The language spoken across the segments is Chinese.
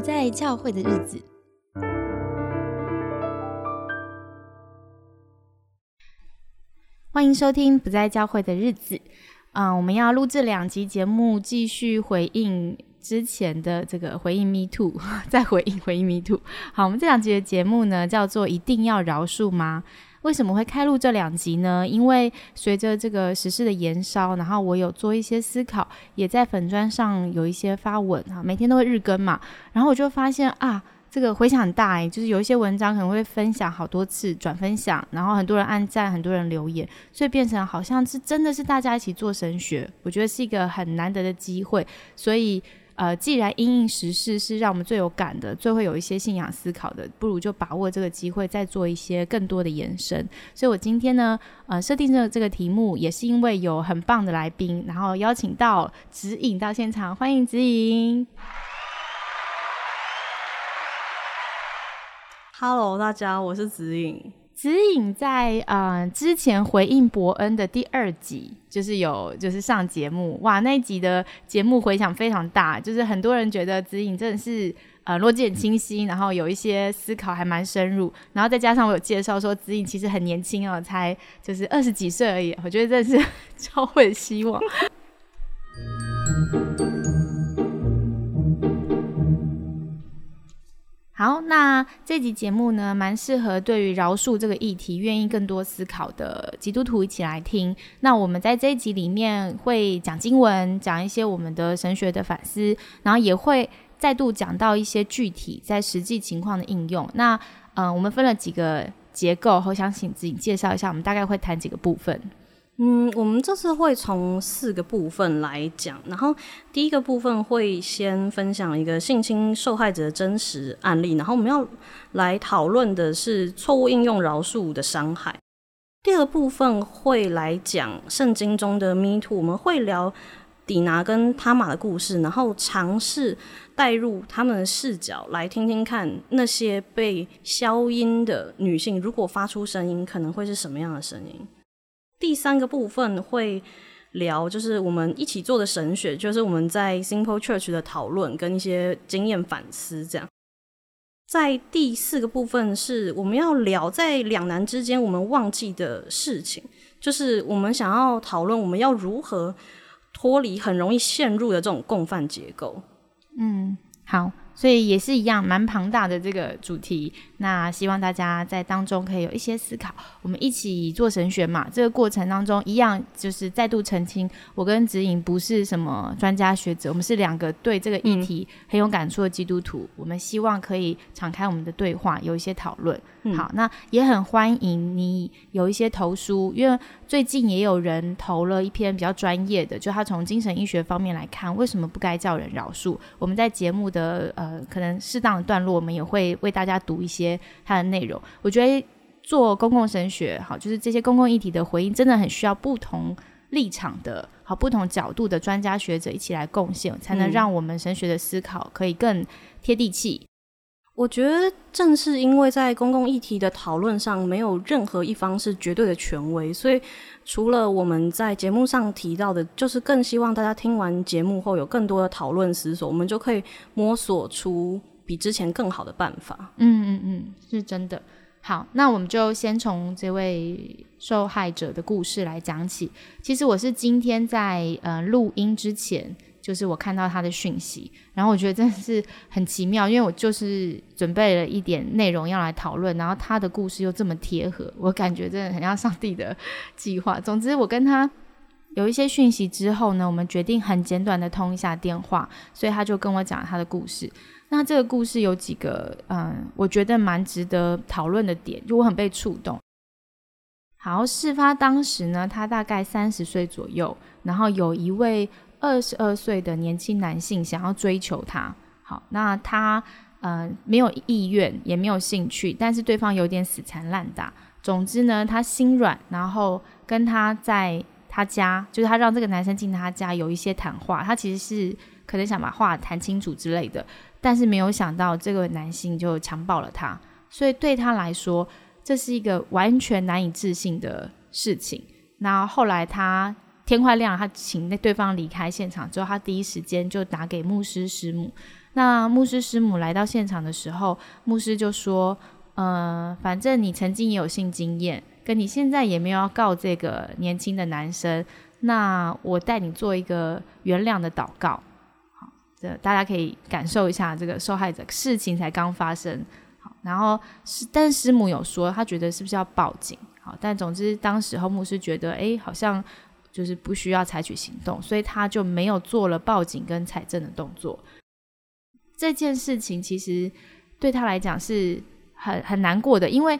不在教会的日子。欢迎收听《不在教会的日子》。嗯，我们要录制两集节目，继续回应之前的这个回应 Me Too，再回应回应 Me Too。好，我们这两集的节目呢，叫做“一定要饶恕吗？”为什么会开录这两集呢？因为随着这个时事的延烧，然后我有做一些思考，也在粉砖上有一些发文啊，每天都会日更嘛，然后我就发现啊。这个回响很大哎，就是有一些文章可能会分享好多次，转分享，然后很多人按赞，很多人留言，所以变成好像是真的是大家一起做神学，我觉得是一个很难得的机会。所以呃，既然因应时事是让我们最有感的，最会有一些信仰思考的，不如就把握这个机会，再做一些更多的延伸。所以我今天呢，呃，设定这这个题目，也是因为有很棒的来宾，然后邀请到指引到现场，欢迎指引。Hello，大家，我是子颖。子颖在呃之前回应伯恩的第二集，就是有就是上节目，哇，那一集的节目回响非常大，就是很多人觉得子颖真的是呃逻辑很清晰，然后有一些思考还蛮深入，然后再加上我有介绍说子颖其实很年轻哦，才就是二十几岁而已，我觉得这是 超会希望。好，那这集节目呢，蛮适合对于饶恕这个议题愿意更多思考的基督徒一起来听。那我们在这一集里面会讲经文，讲一些我们的神学的反思，然后也会再度讲到一些具体在实际情况的应用。那嗯，我们分了几个结构，我想请自己介绍一下，我们大概会谈几个部分。嗯，我们这次会从四个部分来讲，然后第一个部分会先分享一个性侵受害者的真实案例，然后我们要来讨论的是错误应用饶恕的伤害。第二部分会来讲圣经中的 Me Too，我们会聊底拿跟他玛的故事，然后尝试带入他们的视角来听听看那些被消音的女性，如果发出声音，可能会是什么样的声音。第三个部分会聊，就是我们一起做的神学，就是我们在 Simple Church 的讨论跟一些经验反思。这样，在第四个部分是我们要聊在两难之间我们忘记的事情，就是我们想要讨论我们要如何脱离很容易陷入的这种共犯结构。嗯，好。所以也是一样，蛮庞大的这个主题。那希望大家在当中可以有一些思考。我们一起做神学嘛，这个过程当中一样，就是再度澄清，我跟指引不是什么专家学者，我们是两个对这个议题很有感触的基督徒。我们希望可以敞开我们的对话，有一些讨论。好，那也很欢迎你有一些投书，因为最近也有人投了一篇比较专业的，就他从精神医学方面来看，为什么不该叫人饶恕。我们在节目的呃，可能适当的段落，我们也会为大家读一些它的内容。我觉得做公共神学，好，就是这些公共议题的回应，真的很需要不同立场的好、不同角度的专家学者一起来贡献，才能让我们神学的思考可以更贴地气。我觉得正是因为在公共议题的讨论上，没有任何一方是绝对的权威，所以除了我们在节目上提到的，就是更希望大家听完节目后有更多的讨论思索，我们就可以摸索出比之前更好的办法。嗯嗯嗯，是真的。好，那我们就先从这位受害者的故事来讲起。其实我是今天在呃录音之前。就是我看到他的讯息，然后我觉得真的是很奇妙，因为我就是准备了一点内容要来讨论，然后他的故事又这么贴合，我感觉真的很像上帝的计划。总之，我跟他有一些讯息之后呢，我们决定很简短的通一下电话，所以他就跟我讲他的故事。那这个故事有几个嗯，我觉得蛮值得讨论的点，就我很被触动。好，事发当时呢，他大概三十岁左右，然后有一位。二十二岁的年轻男性想要追求她，好，那他呃没有意愿，也没有兴趣，但是对方有点死缠烂打。总之呢，他心软，然后跟他在他家，就是他让这个男生进他家有一些谈话。他其实是可能想把话谈清楚之类的，但是没有想到这个男性就强暴了他，所以对他来说，这是一个完全难以置信的事情。那后来他。天快亮，他请那对方离开现场之后，他第一时间就打给牧师师母。那牧师师母来到现场的时候，牧师就说：“呃，反正你曾经也有性经验，跟你现在也没有要告这个年轻的男生，那我带你做一个原谅的祷告。好，这大家可以感受一下这个受害者事情才刚发生。好，然后是，但师母有说，他觉得是不是要报警？好，但总之当时候牧师觉得，哎，好像就是不需要采取行动，所以他就没有做了报警跟采证的动作。”这件事情其实对他来讲是很很难过的，因为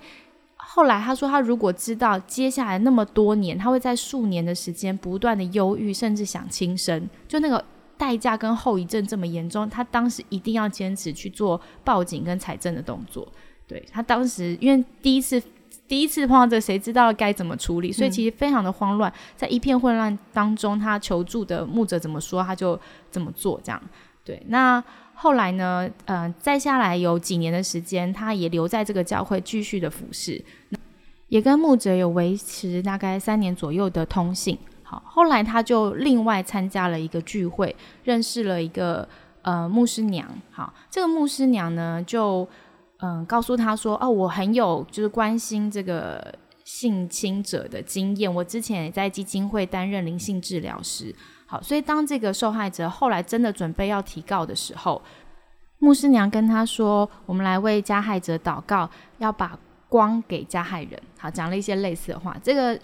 后来他说，他如果知道接下来那么多年，他会在数年的时间不断的忧郁，甚至想轻生，就那个代价跟后遗症这么严重，他当时一定要坚持去做报警跟采证的动作。对他当时，因为第一次第一次碰到这，谁知道该怎么处理，所以其实非常的慌乱，在一片混乱当中，他求助的牧者怎么说，他就怎么做，这样对那。后来呢，呃，再下来有几年的时间，他也留在这个教会继续的服侍，也跟牧者有维持大概三年左右的通信。好，后来他就另外参加了一个聚会，认识了一个呃牧师娘。好，这个牧师娘呢，就嗯告诉他说：“哦，我很有就是关心这个性侵者的经验，我之前也在基金会担任灵性治疗师。”好，所以当这个受害者后来真的准备要提告的时候，牧师娘跟他说：“我们来为加害者祷告，要把光给加害人。”好，讲了一些类似的话。这个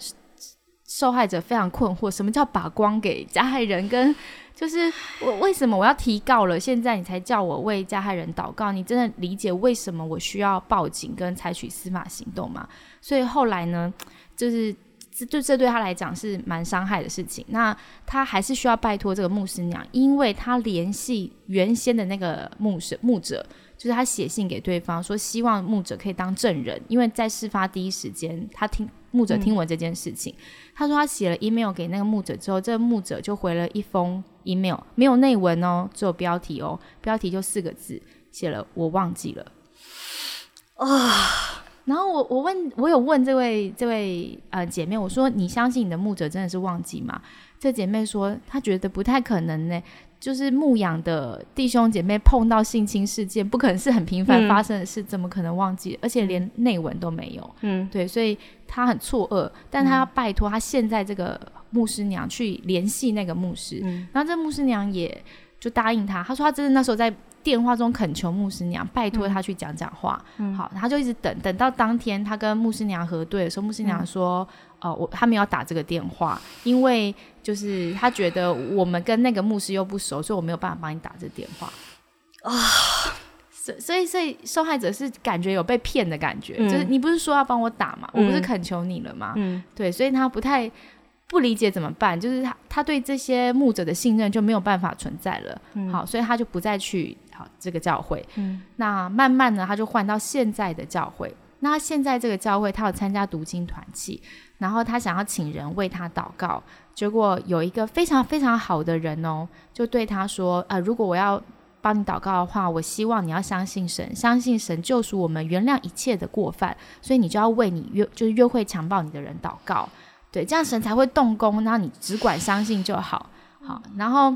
受害者非常困惑，什么叫把光给加害人？跟就是我为什么我要提告了？现在你才叫我为加害人祷告？你真的理解为什么我需要报警跟采取司法行动吗？所以后来呢，就是。这就这对他来讲是蛮伤害的事情。那他还是需要拜托这个牧师娘，因为他联系原先的那个牧师牧者，就是他写信给对方说，希望牧者可以当证人，因为在事发第一时间，他听牧者听闻这件事情。他说他写了 email 给那个牧者之后，这个牧者就回了一封 email，没有内文哦，只有标题哦，标题就四个字，写了我忘记了啊。然后我我问我有问这位这位呃姐妹，我说你相信你的牧者真的是忘记吗？这姐妹说她觉得不太可能呢，就是牧养的弟兄姐妹碰到性侵事件，不可能是很频繁发生的事，怎么可能忘记？而且连内文都没有。嗯，对，所以他很错愕，但他要拜托他现在这个牧师娘去联系那个牧师，然后这牧师娘也就答应他，他说他真的那时候在。电话中恳求牧师娘拜托他去讲讲话，嗯。好，他就一直等等到当天他跟牧师娘核对的时候，牧师娘说：“哦，我他们要打这个电话，因为就是他觉得我们跟那个牧师又不熟，所以我没有办法帮你打这电话。”啊，所所以所以受害者是感觉有被骗的感觉，就是你不是说要帮我打嘛，我不是恳求你了吗？嗯，对，所以他不太。不理解怎么办？就是他，他对这些牧者的信任就没有办法存在了。好，所以他就不再去好这个教会。嗯，那慢慢呢，他就换到现在的教会。那现在这个教会，他有参加读经团契，然后他想要请人为他祷告。结果有一个非常非常好的人哦，就对他说：“呃，如果我要帮你祷告的话，我希望你要相信神，相信神救赎我们，原谅一切的过犯。所以你就要为你约就是约会强暴你的人祷告。”对，这样神才会动工，然后你只管相信就好。好，然后，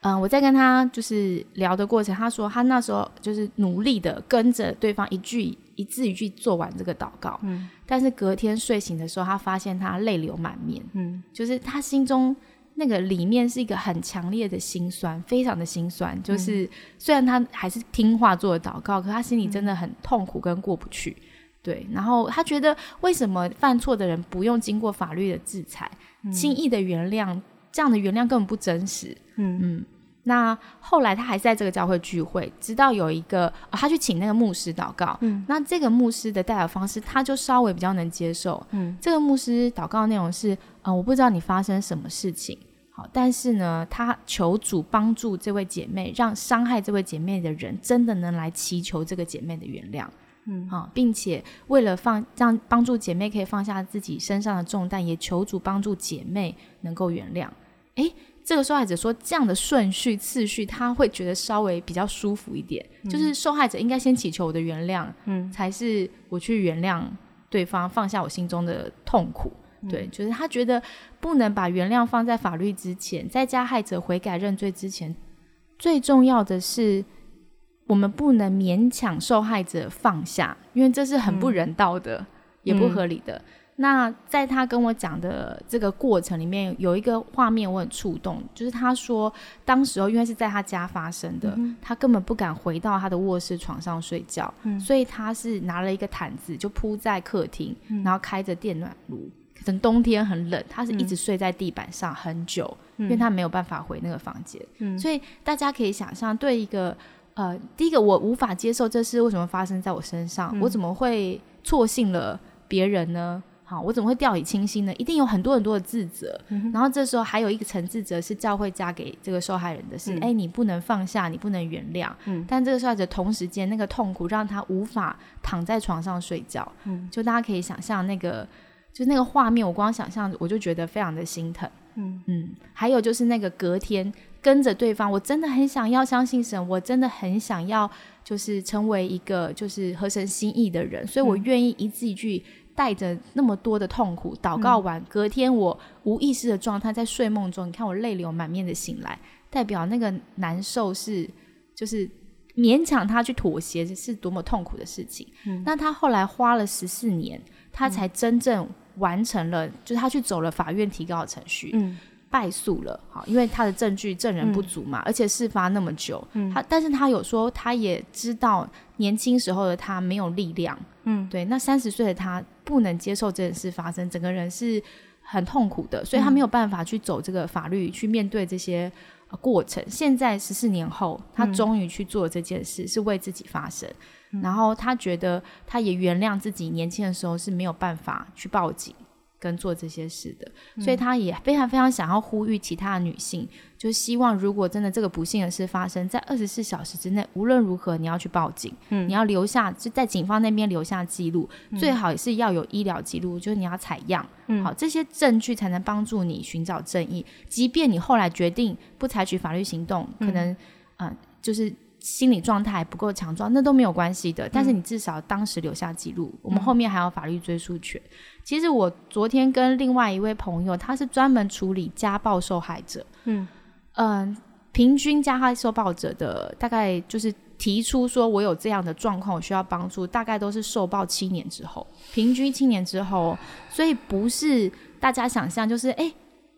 嗯，我在跟他就是聊的过程，他说他那时候就是努力的跟着对方一句一字一句做完这个祷告。嗯，但是隔天睡醒的时候，他发现他泪流满面。嗯，就是他心中那个里面是一个很强烈的心酸，非常的心酸。就是虽然他还是听话做祷告，可他心里真的很痛苦跟过不去。对，然后他觉得为什么犯错的人不用经过法律的制裁，轻易的原谅，这样的原谅根本不真实。嗯嗯。那后来他还在这个教会聚会，直到有一个他去请那个牧师祷告。嗯。那这个牧师的代表方式，他就稍微比较能接受。嗯。这个牧师祷告内容是：嗯，我不知道你发生什么事情，好，但是呢，他求主帮助这位姐妹，让伤害这位姐妹的人真的能来祈求这个姐妹的原谅。嗯，好，并且为了放让帮助姐妹可以放下自己身上的重担，也求主帮助姐妹能够原谅。诶，这个受害者说这样的顺序次序，他会觉得稍微比较舒服一点。就是受害者应该先祈求我的原谅，嗯，才是我去原谅对方，放下我心中的痛苦。对，就是他觉得不能把原谅放在法律之前，在加害者悔改认罪之前。最重要的是，我们不能勉强受害者放下，因为这是很不人道的，也不合理的。那在他跟我讲的这个过程里面，有一个画面我很触动，就是他说，当时候因为是在他家发生的，他根本不敢回到他的卧室床上睡觉，所以他是拿了一个毯子就铺在客厅，然后开着电暖炉，可能冬天很冷，他是一直睡在地板上很久，因为他没有办法回那个房间。所以大家可以想象，对一个呃，第一个我无法接受这是为什么发生在我身上，我怎么会错信了别人呢？好，我怎么会掉以轻心呢？一定有很多很多的自责，然后这时候还有一个层自责是教会加给这个受害人的是，哎，你不能放下，你不能原谅。嗯，但这个受害者同时间那个痛苦让他无法躺在床上睡觉。嗯，就大家可以想象那个，就那个画面，我光想象我就觉得非常的心疼。嗯嗯，还有就是那个隔天跟着对方，我真的很想要相信神，我真的很想要就是成为一个就是合神心意的人，所以我愿意一字一句。带着那么多的痛苦，祷告完，隔天我无意识的状态，在睡梦中，你看我泪流满面的醒来，代表那个难受是，就是勉强他去妥协，是多么痛苦的事情。那他后来花了十四年，他才真正完成了，就是他去走了法院提高的程序。败诉了，好，因为他的证据证人不足嘛，而且事发那么久，他但是他有说，他也知道年轻时候的他没有力量，嗯，对，那三十岁的他不能接受这件事发生，整个人是很痛苦的，所以他没有办法去走这个法律去面对这些过程。现在十四年后，他终于去做这件事，是为自己发声，然后他觉得他也原谅自己年轻的时候是没有办法去报警。跟做这些事的，所以他也非常非常想要呼吁其他的女性，就希望如果真的这个不幸的事发生在二十四小时之内，无论如何你要去报警，嗯，你要留下就在警方那边留下记录，最好也是要有医疗记录，就是你要采样，嗯，好，这些证据才能帮助你寻找正义。即便你后来决定不采取法律行动，可能，嗯，就是。心理状态不够强壮，那都没有关系的。但是你至少当时留下记录，我们后面还有法律追诉权。其实我昨天跟另外一位朋友，他是专门处理家暴受害者。嗯嗯，平均加害受暴者的大概就是提出说我有这样的状况，我需要帮助，大概都是受暴七年之后，平均七年之后。所以不是大家想象，就是哎，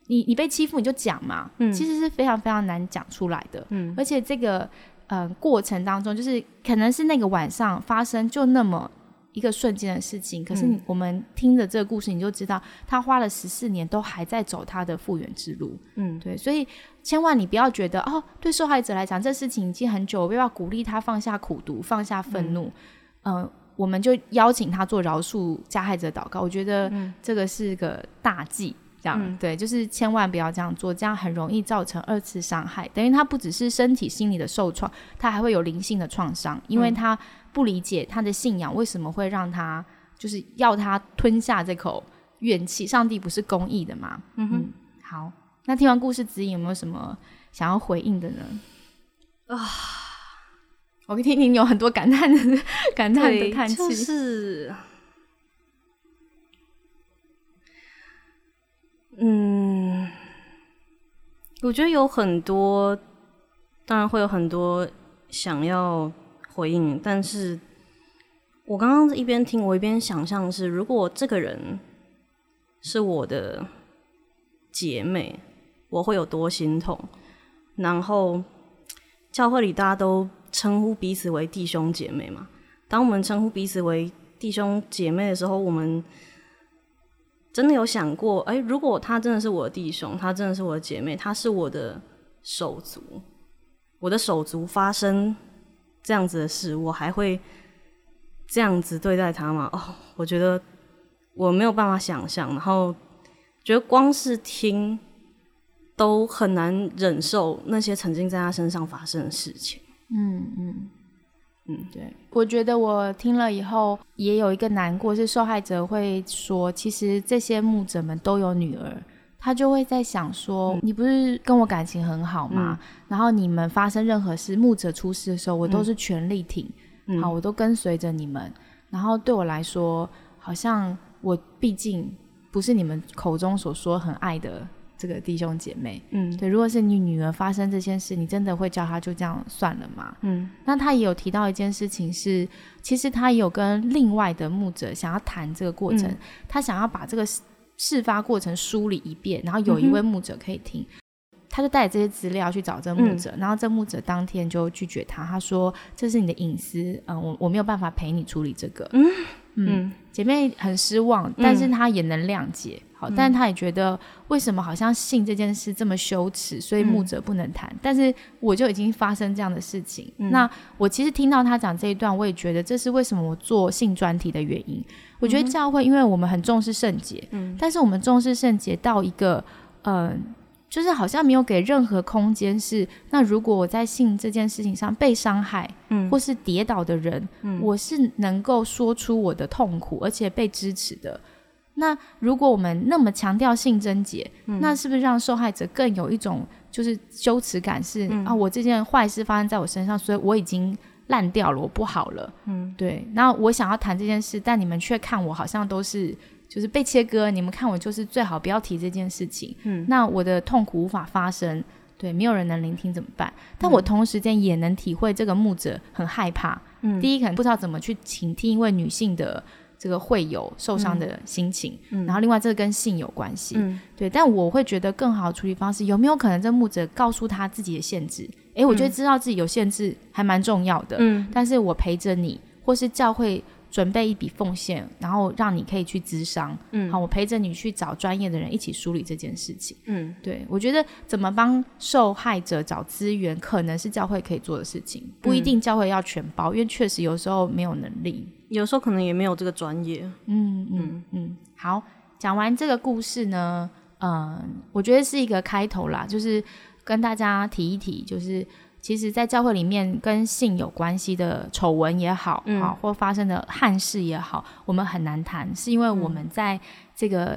你你被欺负你就讲嘛，嗯，其实是非常非常难讲出来的。嗯，而且这个。嗯，过程当中就是可能是那个晚上发生就那么一个瞬间的事情，可是我们听着这个故事，你就知道他花了十四年都还在走他的复原之路。嗯，对，所以千万你不要觉得哦，对受害者来讲这事情已经很久，我要鼓励他放下苦毒，放下愤怒。嗯，我们就邀请他做饶恕加害者祷告，我觉得这个是个大忌。这样对，就是千万不要这样做，这样很容易造成二次伤害。等于他不只是身体、心理的受创，他还会有灵性的创伤，因为他不理解他的信仰为什么会让他就是要他吞下这口怨气。上帝不是公义的吗？嗯哼。好，那听完故事指引有没有什么想要回应的呢？啊，我听听你有很多感叹的 感叹的叹气，是。嗯，我觉得有很多，当然会有很多想要回应，但是我刚刚一边听，我一边想象是，如果这个人是我的姐妹，我会有多心痛。然后教会里大家都称呼彼此为弟兄姐妹嘛，当我们称呼彼此为弟兄姐妹的时候，我们。真的有想过，哎，如果他真的是我的弟兄，他真的是我的姐妹，他是我的手足，我的手足发生这样子的事，我还会这样子对待他吗？哦，我觉得我没有办法想象，然后觉得光是听都很难忍受那些曾经在他身上发生的事情。嗯嗯。嗯，对，我觉得我听了以后也有一个难过，是受害者会说，其实这些牧者们都有女儿，他就会在想说，你不是跟我感情很好吗？然后你们发生任何事，牧者出事的时候，我都是全力挺，好，我都跟随着你们。然后对我来说，好像我毕竟不是你们口中所说很爱的这个弟兄姐妹。嗯对，如果是你女儿发生这件事，你真的会叫她就这样算了吗？嗯那他也有提到一件事情是，其实他也有跟另外的牧者想要谈这个过程，嗯他想要把这个事事发过程梳理一遍，然后有一位牧者可以听。他就带着这些资料去找这个牧者，然后这牧者当天就拒绝他，他说这是你的隐私，嗯，我我没有办法陪你处理这个。嗯嗯姐妹很失望，但是她也能谅解，好，但是她也觉得为什么好像性这件事这么羞耻，所以牧者不能谈。但是我就已经发生这样的事情，那我其实听到他讲这一段，我也觉得这是为什么我做性专题的原因。我觉得教会，因为我们很重视圣洁，嗯但是我们重视圣洁到一个，嗯、就是好像没有给任何空间是，那如果我在性这件事情上被伤害，嗯或是跌倒的人，我是能够说出我的痛苦，而且被支持的。那如果我们那么强调性贞洁，那是不是让受害者更有一种就是羞耻感是？啊，我这件坏事发生在我身上，所以我已经烂掉了，我不好了。嗯，对。那我想要谈这件事，但你们却看我好像都是就是被切割，你们看我就是最好不要提这件事情。嗯，那我的痛苦无法发生，对，没有人能聆听怎么办？但我同时间也能体会这个牧者很害怕。嗯第一可能不知道怎么去倾听一位女性的这个会有受伤的心情，嗯然后另外这个跟性有关系。嗯对，但我会觉得更好的处理方式，有没有可能这牧者告诉他自己的限制？诶，我觉得知道自己有限制还蛮重要的。嗯但是我陪着你，或是教会准备一笔奉献，然后让你可以去咨商。嗯好，我陪着你去找专业的人一起梳理这件事情。嗯对我觉得怎么帮受害者找资源，可能是教会可以做的事情，不一定教会要全包，因为确实有时候没有能力。有时候可能也没有这个专业。嗯嗯嗯，好，讲完这个故事呢，嗯，我觉得是一个开头啦，就是跟大家提一提，就是其实，在教会里面跟性有关系的丑闻也好，嗯、或发生的憾事也好，我们很难谈，是因为我们在这个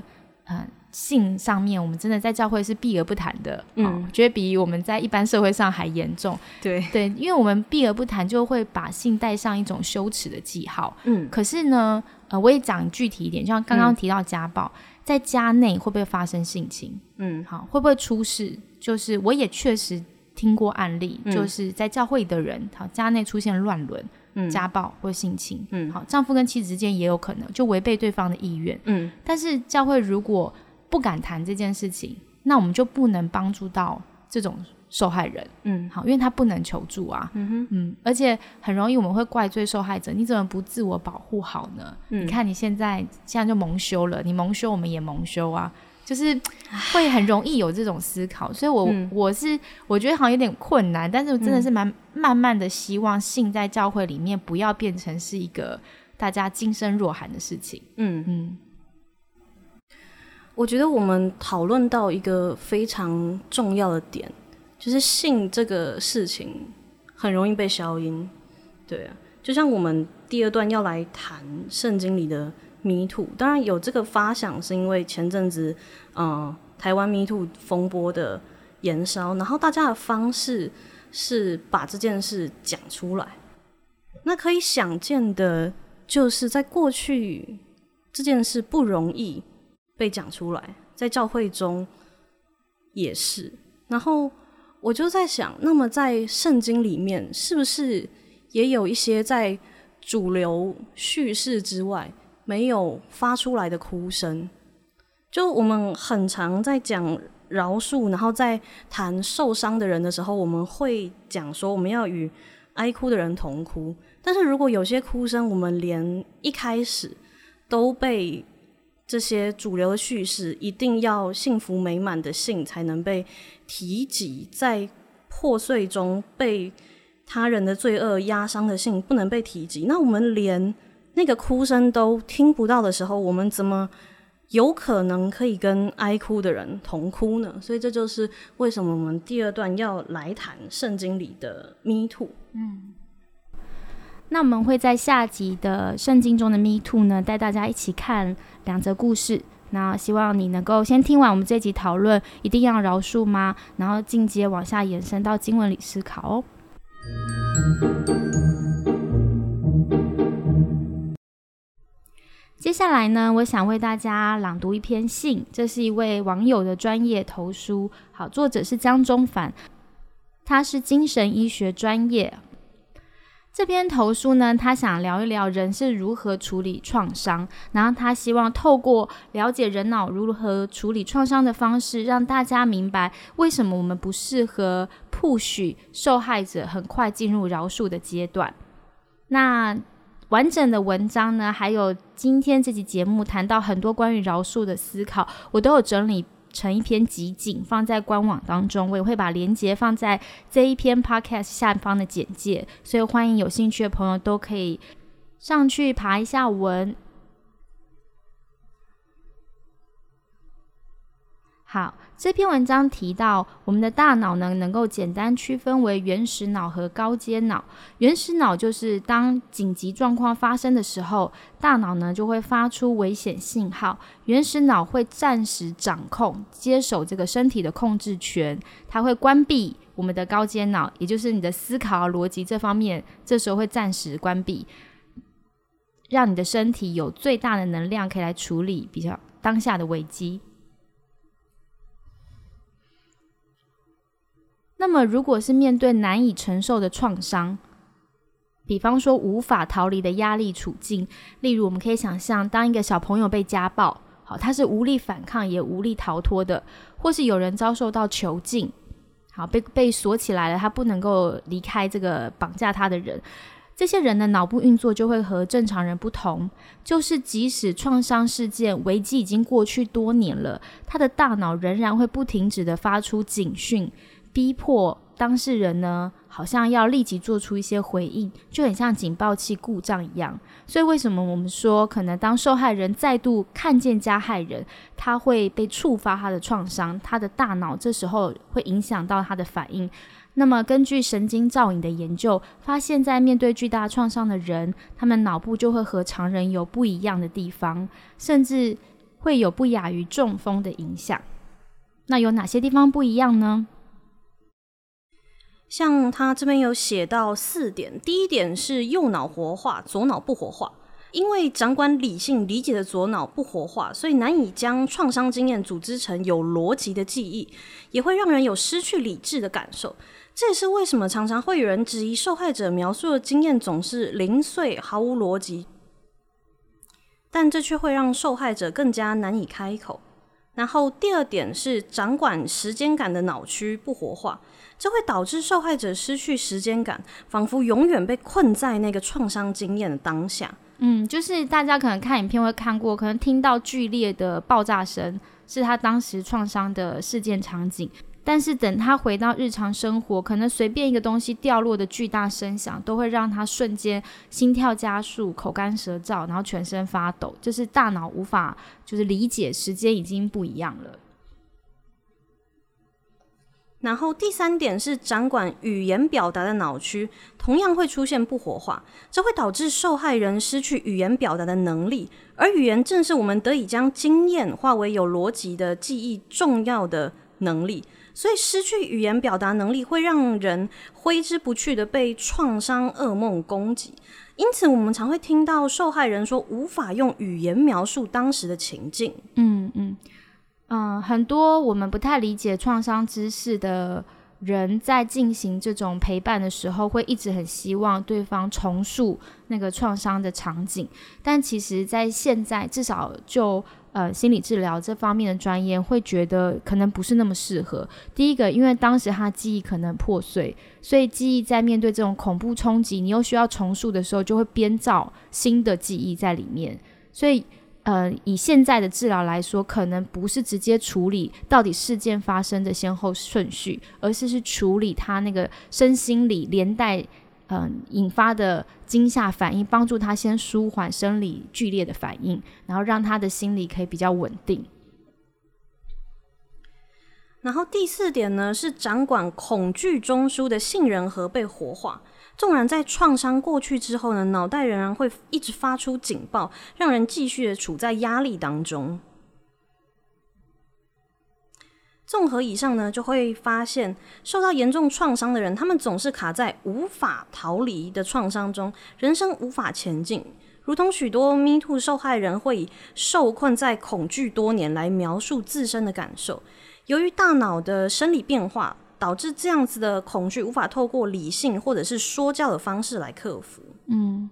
呃性上面，我们真的在教会是避而不谈的，嗯觉得比我们在一般社会上还严重。对，对，因为我们避而不谈，就会把性带上一种羞耻的记号。嗯可是呢，呃，我也讲具体一点，就像刚刚提到家暴，在家内会不会发生性侵？嗯好，会不会出事？就是我也确实听过案例，嗯。就是在教会的人，好，家内出现乱伦、嗯。家暴或性侵，嗯。好，丈夫跟妻子之间也有可能就违背对方的意愿。嗯。但是教会如果不敢谈这件事情，那我们就不能帮助到这种受害人。嗯。好，因为他不能求助啊，嗯哼。嗯，而且很容易我们会怪罪受害者，你怎么不自我保护好呢？嗯。你看你现在现在就蒙羞了，你蒙羞，我们也蒙羞啊，就是会很容易有这种思考，所以我、嗯。我是我觉得好像有点困难，但是我真的是蛮、慢慢的希望性在教会里面不要变成是一个大家今生若寒的事情，嗯，嗯。我觉得我们讨论到一个非常重要的点，就是性这个事情很容易被消音。对啊，就像我们第二段要来谈圣经里的迷途，当然有这个发想，是因为前阵子嗯、台湾迷途风波的延烧，然后大家的方式是把这件事讲出来。那可以想见的，就是在过去这件事不容易被讲出来，在教会中也是。然后我就在想，那么在圣经里面，是不是也有一些在主流叙事之外没有发出来的哭声？就我们很常在讲饶恕，然后在谈受伤的人的时候，我们会讲说我们要与哀哭的人同哭。但是如果有些哭声，我们连一开始都被这些主流的叙事，一定要幸福美满的性才能被提及，在破碎中被他人的罪恶压伤的性不能被提及，那我们连那个哭声都听不到的时候，我们怎么有可能可以跟哀哭的人同哭呢？所以这就是为什么我们第二段要来谈圣经里的 Me Too。嗯那我们会在下集的圣经中的 Me Too 呢，带大家一起看两则故事。那希望你能够先听完我们这集讨论，一定要饶恕吗？然后进阶往下延伸到经文里思考哦。接下来呢，我想为大家朗读一篇信，这是一位网友的专业投书。好，作者是江中凡，他是精神医学专业。这篇投书呢，他想聊一聊人是如何处理创伤，然后他希望透过了解人脑如何处理创伤的方式，让大家明白为什么我们不适合 push 受害者很快进入饶恕的阶段。那完整的文章呢，还有今天这期节目谈到很多关于饶恕的思考，我都有整理成一篇集锦，放在官网当中。我也会把链接放在这一篇 podcast 下方的简介，所以欢迎有兴趣的朋友都可以上去爬一下文。好。这篇文章提到，我们的大脑呢，能够简单区分为原始脑和高阶脑。原始脑就是当紧急状况发生的时候，大脑呢就会发出危险信号，原始脑会暂时掌控、接手这个身体的控制权，它会关闭我们的高阶脑，也就是你的思考逻辑这方面，这时候会暂时关闭，让你的身体有最大的能量可以来处理比较当下的危机。那么，如果是面对难以承受的创伤，比方说无法逃离的压力处境，例如我们可以想象，当一个小朋友被家暴，好，他是无力反抗也无力逃脱的；或是有人遭受到囚禁，好，被被锁起来了，他不能够离开这个绑架他的人，这些人的脑部运作就会和正常人不同，就是即使创伤事件危机已经过去多年了，他的大脑仍然会不停止的发出警讯。逼迫当事人呢，好像要立即做出一些回应，就很像警报器故障一样。所以，为什么我们说，可能当受害人再度看见加害人，他会被触发他的创伤，他的大脑这时候会影响到他的反应。那么，根据神经造影的研究，发现，在面对巨大创伤的人，他们脑部就会和常人有不一样的地方，甚至会有不亚于中风的影响。那有哪些地方不一样呢？像他这边有写到四点，第一点是右脑活化，左脑不活化。因为掌管理性理解的左脑不活化，所以难以将创伤经验组织成有逻辑的记忆，也会让人有失去理智的感受。这也是为什么常常会有人质疑受害者描述的经验总是零碎、毫无逻辑，但这却会让受害者更加难以开口。然后第二点是掌管时间感的脑区不活化。这会导致受害者失去时间感，仿佛永远被困在那个创伤经验的当下。嗯，就是大家可能看影片会看过，可能听到剧烈的爆炸声是他当时创伤的事件场景，但是等他回到日常生活，可能随便一个东西掉落的巨大声响，都会让他瞬间心跳加速、口干舌燥，然后全身发抖，就是大脑无法就是理解时间已经不一样了。然后第三点是掌管语言表达的脑区，同样会出现不活化，这会导致受害人失去语言表达的能力，而语言正是我们得以将经验化为有逻辑的记忆重要的能力。所以失去语言表达能力会让人挥之不去的被创伤噩梦攻击，因此我们常会听到受害人说无法用语言描述当时的情境。嗯嗯。嗯很多我们不太理解创伤知识的人，在进行这种陪伴的时候，会一直很希望对方重塑那个创伤的场景。但其实，在现在，至少就呃心理治疗这方面的专业，会觉得可能不是那么适合。第一个，因为当时他记忆可能破碎，所以记忆在面对这种恐怖冲击，你又需要重塑的时候，就会编造新的记忆在里面，所以。呃，以现在的治疗来说，可能不是直接处理到底事件发生的先后顺序，而是是处理他那个身心里连带嗯引发的惊吓反应，帮助他先舒缓生理剧烈的反应，然后让他的心理可以比较稳定。然后第四点呢，是掌管恐惧中枢的杏仁核被活化。纵然在创伤过去之后呢，脑袋仍然会一直发出警报，让人继续的处在压力当中。综合以上呢，就会发现受到严重创伤的人，他们总是卡在无法逃离的创伤中，人生无法前进。如同许多 Me Too 受害人会以受困在恐惧多年来描述自身的感受，由于大脑的生理变化，导致这样子的恐惧无法透过理性或者是说教的方式来克服。嗯。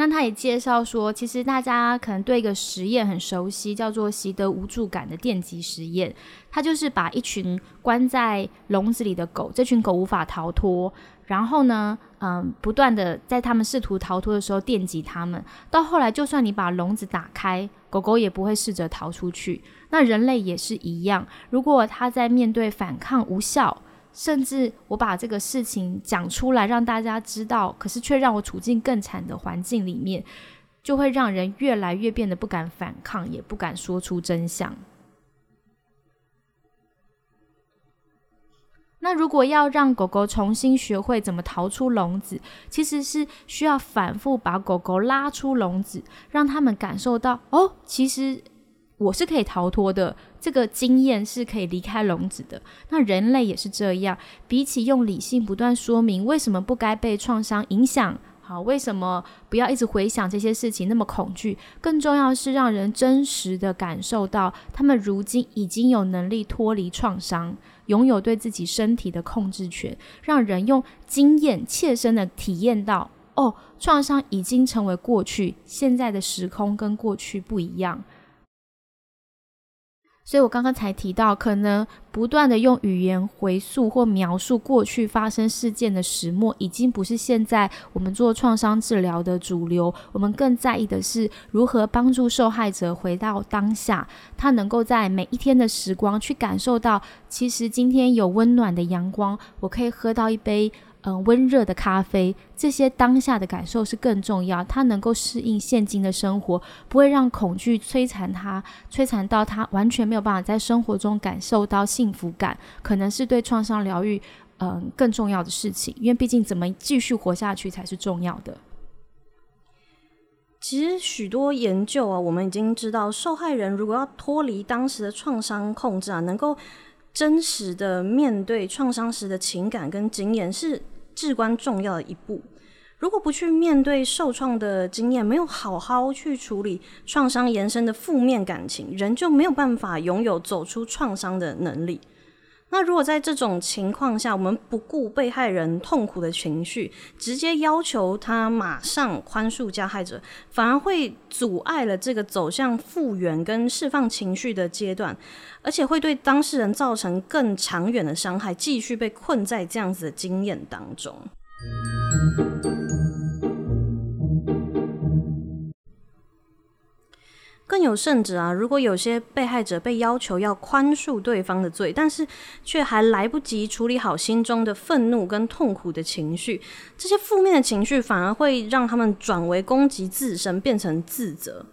那他也介绍说，其实大家可能对一个实验很熟悉，叫做习得无助感的电击实验。他就是把一群关在笼子里的狗，这群狗无法逃脱，然后呢，嗯，不断的在他们试图逃脱的时候电击他们。到后来，就算你把笼子打开，狗狗也不会试着逃出去。那人类也是一样，如果他在面对反抗无效。甚至我把这个事情讲出来，让大家知道，可是却让我处境更惨的环境里面，就会让人越来越变得不敢反抗，也不敢说出真相。那如果要让狗狗重新学会怎么逃出笼子，其实是需要反复把狗狗拉出笼子，让他们感受到哦，其实。我是可以逃脱的，这个经验是可以离开笼子的。那人类也是这样，比起用理性不断说明为什么不该被创伤影响，好，为什么不要一直回想这些事情那么恐惧，更重要是让人真实的感受到，他们如今已经有能力脱离创伤，拥有对自己身体的控制权，让人用经验切身的体验到，哦，创伤已经成为过去，现在的时空跟过去不一样。所以我刚刚才提到，可能不断的用语言回溯或描述过去发生事件的始末，已经不是现在我们做创伤治疗的主流。我们更在意的是如何帮助受害者回到当下，他能够在每一天的时光去感受到，其实今天有温暖的阳光，我可以喝到一杯。嗯，温热的咖啡，这些当下的感受是更重要。他能够适应现今的生活，不会让恐惧摧残他，摧残到他完全没有办法在生活中感受到幸福感，可能是对创伤疗愈嗯更重要的事情。因为毕竟怎么继续活下去才是重要的。其实许多研究啊，我们已经知道，受害人如果要脱离当时的创伤控制啊，能够。真实的面对创伤时的情感跟经验是至关重要的一步。如果不去面对受创的经验，没有好好去处理创伤延伸的负面感情，人就没有办法拥有走出创伤的能力。那如果在这种情况下，我们不顾被害人痛苦的情绪，直接要求他马上宽恕加害者，反而会阻碍了这个走向复原跟释放情绪的阶段，而且会对当事人造成更长远的伤害，继续被困在这样子的经验当中。更有甚者啊，如果有些被害者被要求要宽恕对方的罪，但是却还来不及处理好心中的愤怒跟痛苦的情绪，这些负面的情绪反而会让他们转为攻击自身，变成自责。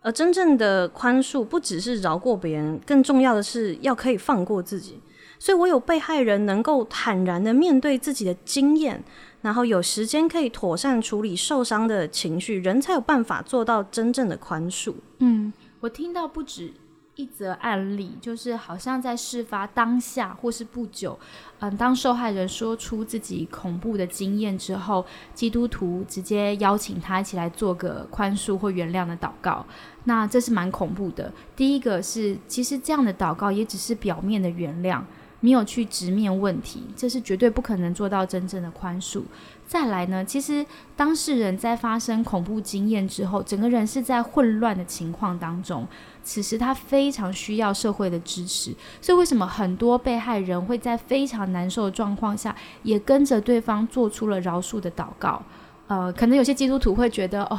而真正的宽恕，不只是饶过别人，更重要的是要可以放过自己。所以，我有被害人能够坦然的面对自己的经验。然后有时间可以妥善处理受伤的情绪，人才有办法做到真正的宽恕。嗯，我听到不止一则案例，就是好像在事发当下或是不久，嗯，当受害人说出自己恐怖的经验之后，基督徒直接邀请他一起来做个宽恕或原谅的祷告。那这是蛮恐怖的。第一个是，其实这样的祷告也只是表面的原谅。没有去直面问题，这是绝对不可能做到真正的宽恕。再来呢，其实当事人在发生恐怖经验之后，整个人是在混乱的情况当中，此时他非常需要社会的支持。所以为什么很多被害人会在非常难受的状况下，也跟着对方做出了饶恕的祷告？呃，可能有些基督徒会觉得，哦。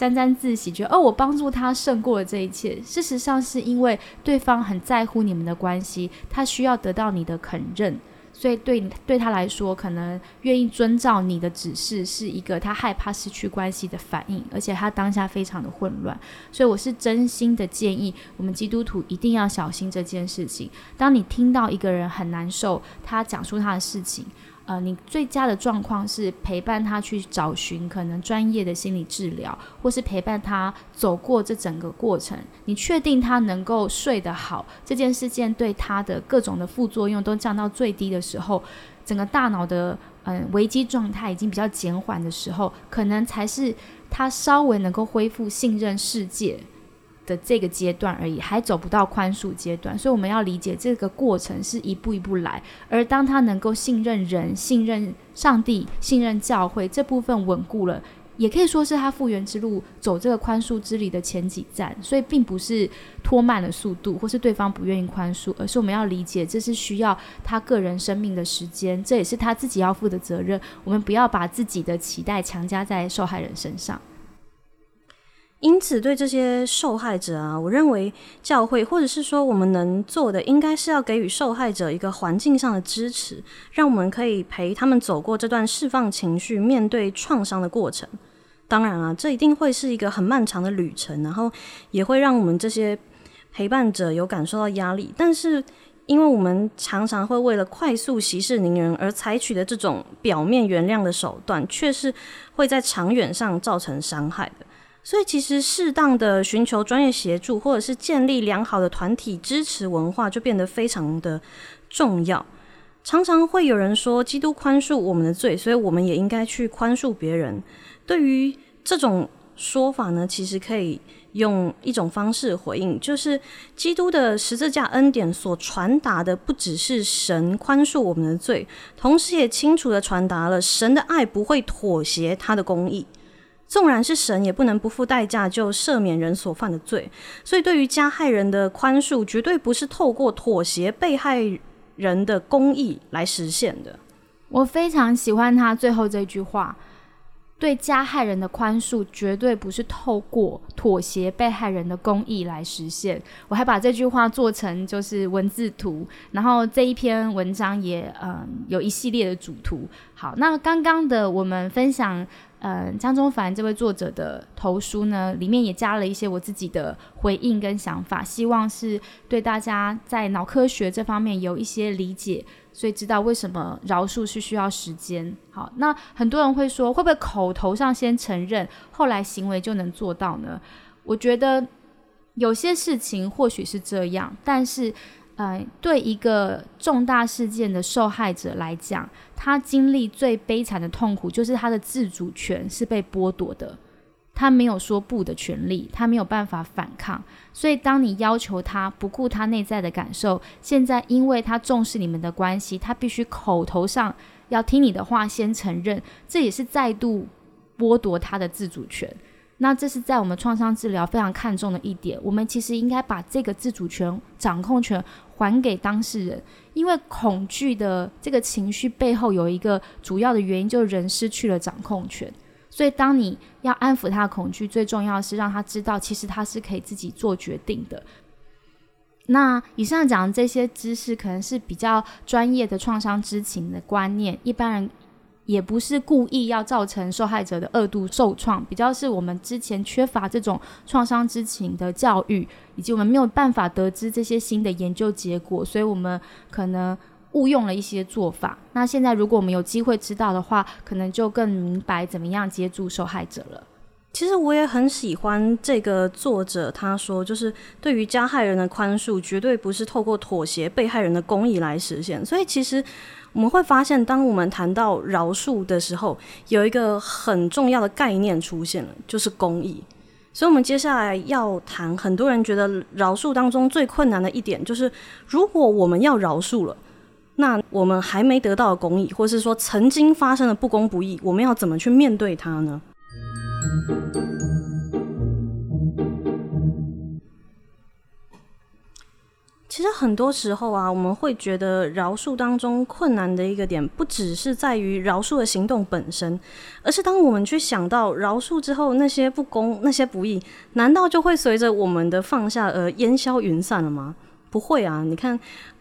沾沾自喜，觉得哦，我帮助他胜过了这一切。事实上，是因为对方很在乎你们的关系，他需要得到你的肯认，所以对对他来说，可能愿意遵照你的指示，是一个他害怕失去关系的反应。而且他当下非常的混乱，所以我是真心的建议我们基督徒一定要小心这件事情。当你听到一个人很难受，他讲述他的事情。呃，你最佳的状况是陪伴他去找寻可能专业的心理治疗，或是陪伴他走过这整个过程。你确定他能够睡得好，这件事件对他的各种的副作用都降到最低的时候，整个大脑的嗯危机状态已经比较减缓的时候，可能才是他稍微能够恢复信任世界。的这个阶段而已，还走不到宽恕阶段，所以我们要理解这个过程是一步一步来。而当他能够信任人、信任上帝、信任教会这部分稳固了，也可以说是他复原之路走这个宽恕之旅的前几站。所以并不是拖慢了速度，或是对方不愿意宽恕，而是我们要理解这是需要他个人生命的时间，这也是他自己要负的责任。我们不要把自己的期待强加在受害人身上。因此，对这些受害者啊，我认为教会或者是说我们能做的，应该是要给予受害者一个环境上的支持，让我们可以陪他们走过这段释放情绪、面对创伤的过程。当然啊，这一定会是一个很漫长的旅程，然后也会让我们这些陪伴者有感受到压力。但是，因为我们常常会为了快速息事宁人而采取的这种表面原谅的手段，却是会在长远上造成伤害的。所以，其实适当的寻求专业协助，或者是建立良好的团体支持文化，就变得非常的重要。常常会有人说，基督宽恕我们的罪，所以我们也应该去宽恕别人。对于这种说法呢，其实可以用一种方式回应，就是基督的十字架恩典所传达的，不只是神宽恕我们的罪，同时也清楚的传达了神的爱不会妥协他的公义。纵然是神，也不能不付代价就赦免人所犯的罪。所以，对于加害人的宽恕，绝对不是透过妥协被害人的公义来实现的。我非常喜欢他最后这句话：对加害人的宽恕，绝对不是透过妥协被害人的公义来实现。我还把这句话做成就是文字图，然后这一篇文章也嗯有一系列的主图。好，那刚刚的我们分享。嗯，张忠凡这位作者的投书呢，里面也加了一些我自己的回应跟想法，希望是对大家在脑科学这方面有一些理解，所以知道为什么饶恕是需要时间。好，那很多人会说，会不会口头上先承认，后来行为就能做到呢？我觉得有些事情或许是这样，但是。呃，对一个重大事件的受害者来讲，他经历最悲惨的痛苦就是他的自主权是被剥夺的，他没有说不的权利，他没有办法反抗。所以，当你要求他不顾他内在的感受，现在因为他重视你们的关系，他必须口头上要听你的话，先承认，这也是再度剥夺他的自主权。那这是在我们创伤治疗非常看重的一点，我们其实应该把这个自主权、掌控权还给当事人，因为恐惧的这个情绪背后有一个主要的原因，就是人失去了掌控权。所以，当你要安抚他的恐惧，最重要的是让他知道，其实他是可以自己做决定的。那以上讲的这些知识，可能是比较专业的创伤知情的观念，一般人。也不是故意要造成受害者的二度受创，比较是我们之前缺乏这种创伤知情的教育，以及我们没有办法得知这些新的研究结果，所以我们可能误用了一些做法。那现在如果我们有机会知道的话，可能就更明白怎么样接住受害者了。其实我也很喜欢这个作者，他说就是对于加害人的宽恕，绝对不是透过妥协被害人的公义来实现。所以其实。我们会发现，当我们谈到饶恕的时候，有一个很重要的概念出现了，就是公义。所以，我们接下来要谈，很多人觉得饶恕当中最困难的一点，就是如果我们要饶恕了，那我们还没得到的公义，或是说曾经发生的不公不义，我们要怎么去面对它呢？其实很多时候啊，我们会觉得饶恕当中困难的一个点，不只是在于饶恕的行动本身，而是当我们去想到饶恕之后那些不公、那些不义，难道就会随着我们的放下而烟消云散了吗？不会啊！你看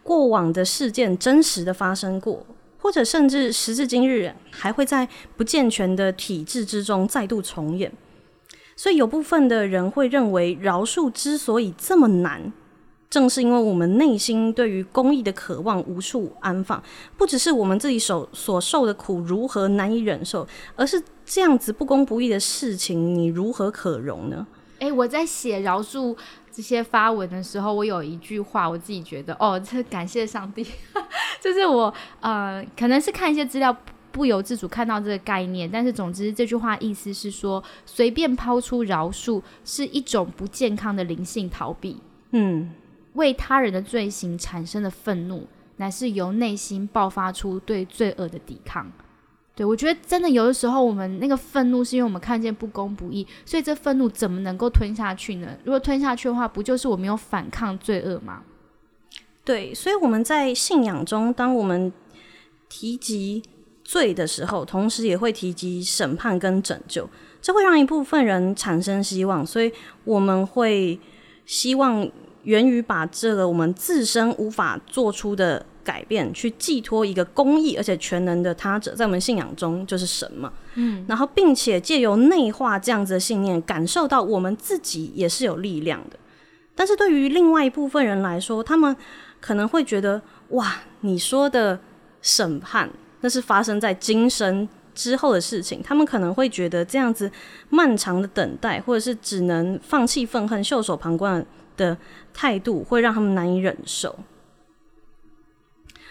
过往的事件真实的发生过，或者甚至时至今日还会在不健全的体制之中再度重演。所以有部分的人会认为，饶恕之所以这么难。正是因为我们内心对于公益的渴望无处安放，不只是我们自己所所受的苦如何难以忍受，而是这样子不公不义的事情，你如何可容呢？哎，我在写饶恕这些发文的时候，我有一句话，我自己觉得，哦，这感谢上帝，就是我呃，可能是看一些资料。不由自主看到这个概念，但是总之这句话意思是说，随便抛出饶恕是一种不健康的灵性逃避。嗯，为他人的罪行产生的愤怒，乃是由内心爆发出对罪恶的抵抗。对我觉得真的有的时候，我们那个愤怒是因为我们看见不公不义，所以这愤怒怎么能够吞下去呢？如果吞下去的话，不就是我们有反抗罪恶吗？对，所以我们在信仰中，当我们提及。罪的时候，同时也会提及审判跟拯救，这会让一部分人产生希望，所以我们会希望源于把这个我们自身无法做出的改变，去寄托一个公义而且全能的他者，在我们信仰中就是神嘛，嗯，然后并且借由内化这样子的信念，感受到我们自己也是有力量的。但是对于另外一部分人来说，他们可能会觉得，哇，你说的审判。那是发生在今生之后的事情，他们可能会觉得这样子漫长的等待，或者是只能放弃愤恨、袖手旁观的态度，会让他们难以忍受。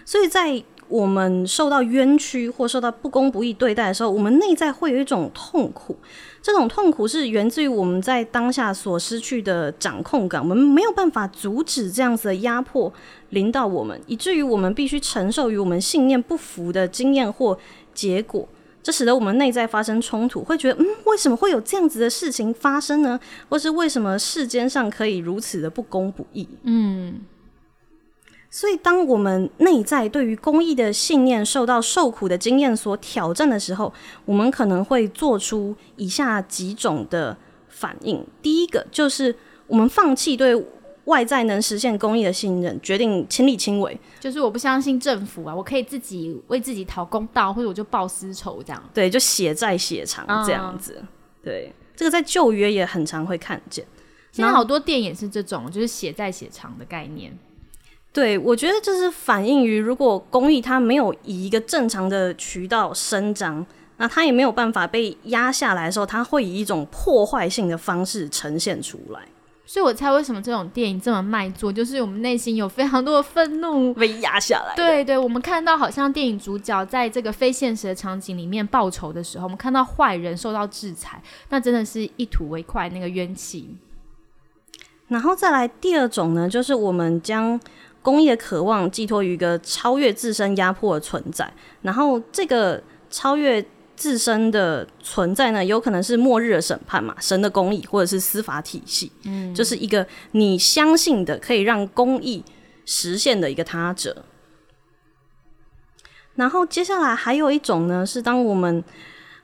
所以在我们受到冤屈或受到不公不义对待的时候，我们内在会有一种痛苦。这种痛苦是源自于我们在当下所失去的掌控感，我们没有办法阻止这样子的压迫临到我们，以至于我们必须承受与我们信念不符的经验或结果，这使得我们内在发生冲突，会觉得嗯，为什么会有这样子的事情发生呢？或是为什么世间上可以如此的不公不义？嗯。所以，当我们内在对于公益的信念受到受苦的经验所挑战的时候，我们可能会做出以下几种的反应。第一个就是我们放弃对外在能实现公益的信任，决定亲力亲为。就是我不相信政府啊，我可以自己为自己讨公道，或者我就报私仇这样。对，就血债血偿这样子。对，这个在旧约也很常会看见。现在好多电影是这种，就是血债血偿的概念。对，我觉得这是反映于，如果公益它没有以一个正常的渠道伸张，那它也没有办法被压下来的时候，它会以一种破坏性的方式呈现出来。所以我猜，为什么这种电影这么卖座，就是我们内心有非常多的愤怒被压下来。对对，我们看到好像电影主角在这个非现实的场景里面报仇的时候，我们看到坏人受到制裁，那真的是一吐为快，那个冤气。然后再来第二种呢，就是我们将。公益的渴望寄托于一个超越自身压迫的存在，然后这个超越自身的存在呢，有可能是末日的审判嘛，神的公义，或者是司法体系，嗯，就是一个你相信的可以让公益实现的一个他者。然后接下来还有一种呢，是当我们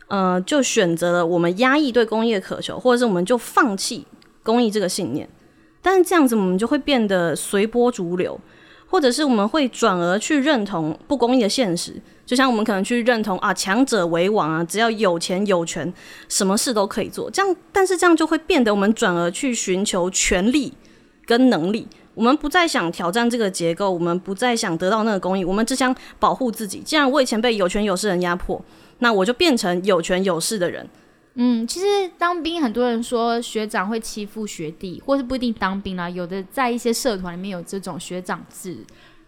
呃就选择了我们压抑对公益的渴求，或者是我们就放弃公益这个信念。但是这样子，我们就会变得随波逐流，或者是我们会转而去认同不公义的现实。就像我们可能去认同啊，强者为王啊，只要有钱有权，什么事都可以做。这样，但是这样就会变得我们转而去寻求权力跟能力。我们不再想挑战这个结构，我们不再想得到那个公益，我们只想保护自己。既然我以前被有权有势人压迫，那我就变成有权有势的人。嗯，其实当兵，很多人说学长会欺负学弟，或是不一定当兵啦，有的在一些社团里面有这种学长制，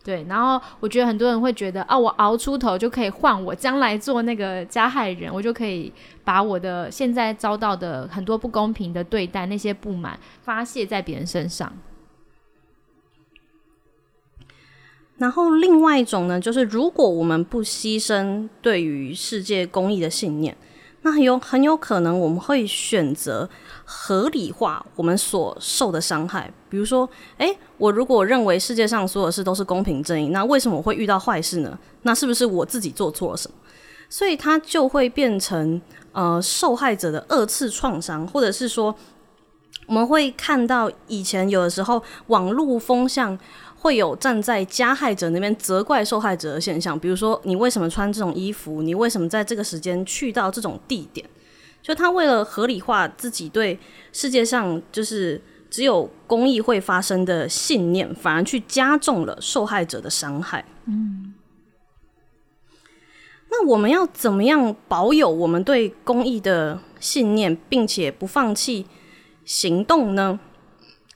对。然后我觉得很多人会觉得啊，我熬出头就可以换我将来做那个加害人，我就可以把我的现在遭到的很多不公平的对待那些不满发泄在别人身上。然后另外一种呢，就是如果我们不牺牲对于世界公益的信念。那有很有可能，我们会选择合理化我们所受的伤害。比如说，诶，我如果认为世界上所有事都是公平正义，那为什么我会遇到坏事呢？那是不是我自己做错了什么？所以它就会变成呃受害者的二次创伤，或者是说，我们会看到以前有的时候网络风向。会有站在加害者那边责怪受害者的现象，比如说你为什么穿这种衣服？你为什么在这个时间去到这种地点？就他为了合理化自己对世界上就是只有公益会发生的信念，反而去加重了受害者的伤害。嗯，那我们要怎么样保有我们对公益的信念，并且不放弃行动呢？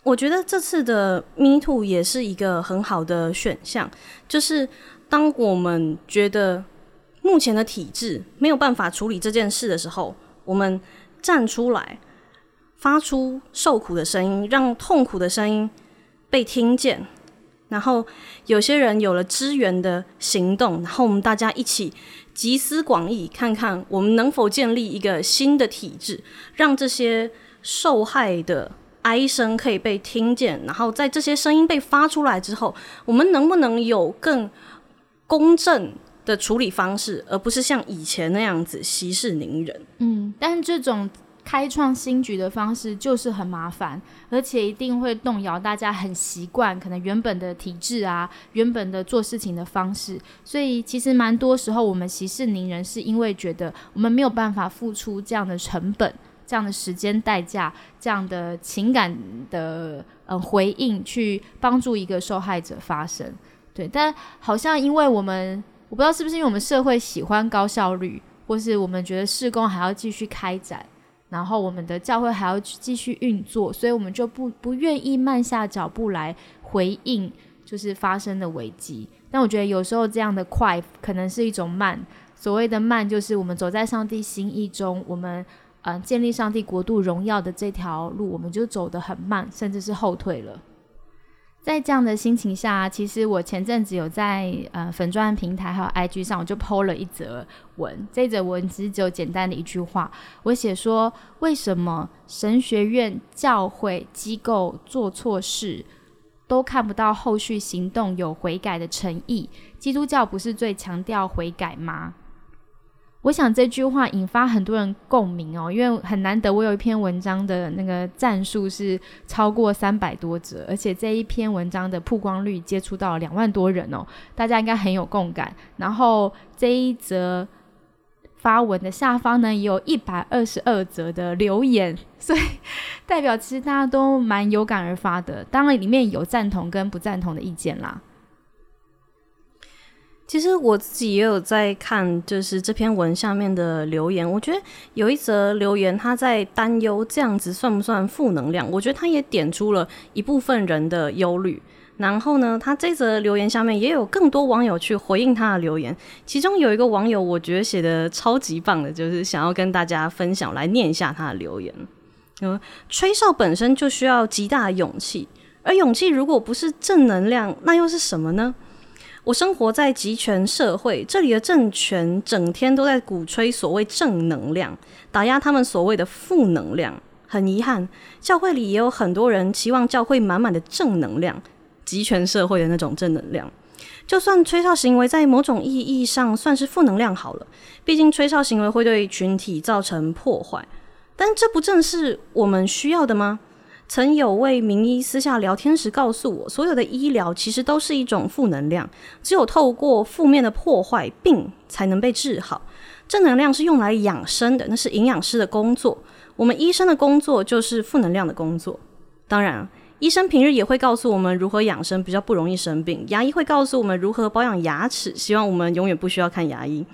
我觉得这次的 Me Too 也是一个很好的选项，就是当我们觉得目前的体制没有办法处理这件事的时候，我们站出来，发出受苦的声音，让痛苦的声音被听见，然后有些人有了支援的行动，然后我们大家一起集思广益，看看我们能否建立一个新的体制，让这些受害的。哀声可以被听见，然后在这些声音被发出来之后，我们能不能有更公正的处理方式，而不是像以前那样子息事宁人？嗯，但这种开创新局的方式就是很麻烦，而且一定会动摇大家很习惯可能原本的体制啊，原本的做事情的方式。所以其实蛮多时候我们息事宁人，是因为觉得我们没有办法付出这样的成本。这样的时间代价，这样的情感的呃回应，去帮助一个受害者发声，对。但好像因为我们，我不知道是不是因为我们社会喜欢高效率，或是我们觉得施工还要继续开展，然后我们的教会还要继续运作，所以我们就不不愿意慢下脚步来回应，就是发生的危机。但我觉得有时候这样的快，可能是一种慢。所谓的慢，就是我们走在上帝心意中，我们。嗯，建立上帝国度荣耀的这条路，我们就走得很慢，甚至是后退了。在这样的心情下，其实我前阵子有在呃粉钻平台还有 IG 上，我就 PO 了一则文。这则文其实只有简单的一句话，我写说：为什么神学院、教会机构做错事，都看不到后续行动有悔改的诚意？基督教不是最强调悔改吗？我想这句话引发很多人共鸣哦，因为很难得我有一篇文章的那个赞数是超过三百多则，而且这一篇文章的曝光率接触到两万多人哦，大家应该很有共感。然后这一则发文的下方呢，也有一百二十二则的留言，所以代表其实大家都蛮有感而发的。当然里面有赞同跟不赞同的意见啦。其实我自己也有在看，就是这篇文下面的留言。我觉得有一则留言，他在担忧这样子算不算负能量？我觉得他也点出了一部分人的忧虑。然后呢，他这则留言下面也有更多网友去回应他的留言。其中有一个网友，我觉得写的超级棒的，就是想要跟大家分享，来念一下他的留言。嗯，吹哨本身就需要极大的勇气，而勇气如果不是正能量，那又是什么呢？我生活在集权社会，这里的政权整天都在鼓吹所谓正能量，打压他们所谓的负能量。很遗憾，教会里也有很多人期望教会满满的正能量，集权社会的那种正能量。就算吹哨行为在某种意义上算是负能量好了，毕竟吹哨行为会对群体造成破坏，但这不正是我们需要的吗？曾有位名医私下聊天时告诉我，所有的医疗其实都是一种负能量，只有透过负面的破坏，病才能被治好。正能量是用来养生的，那是营养师的工作。我们医生的工作就是负能量的工作。当然，医生平日也会告诉我们如何养生，比较不容易生病。牙医会告诉我们如何保养牙齿，希望我们永远不需要看牙医。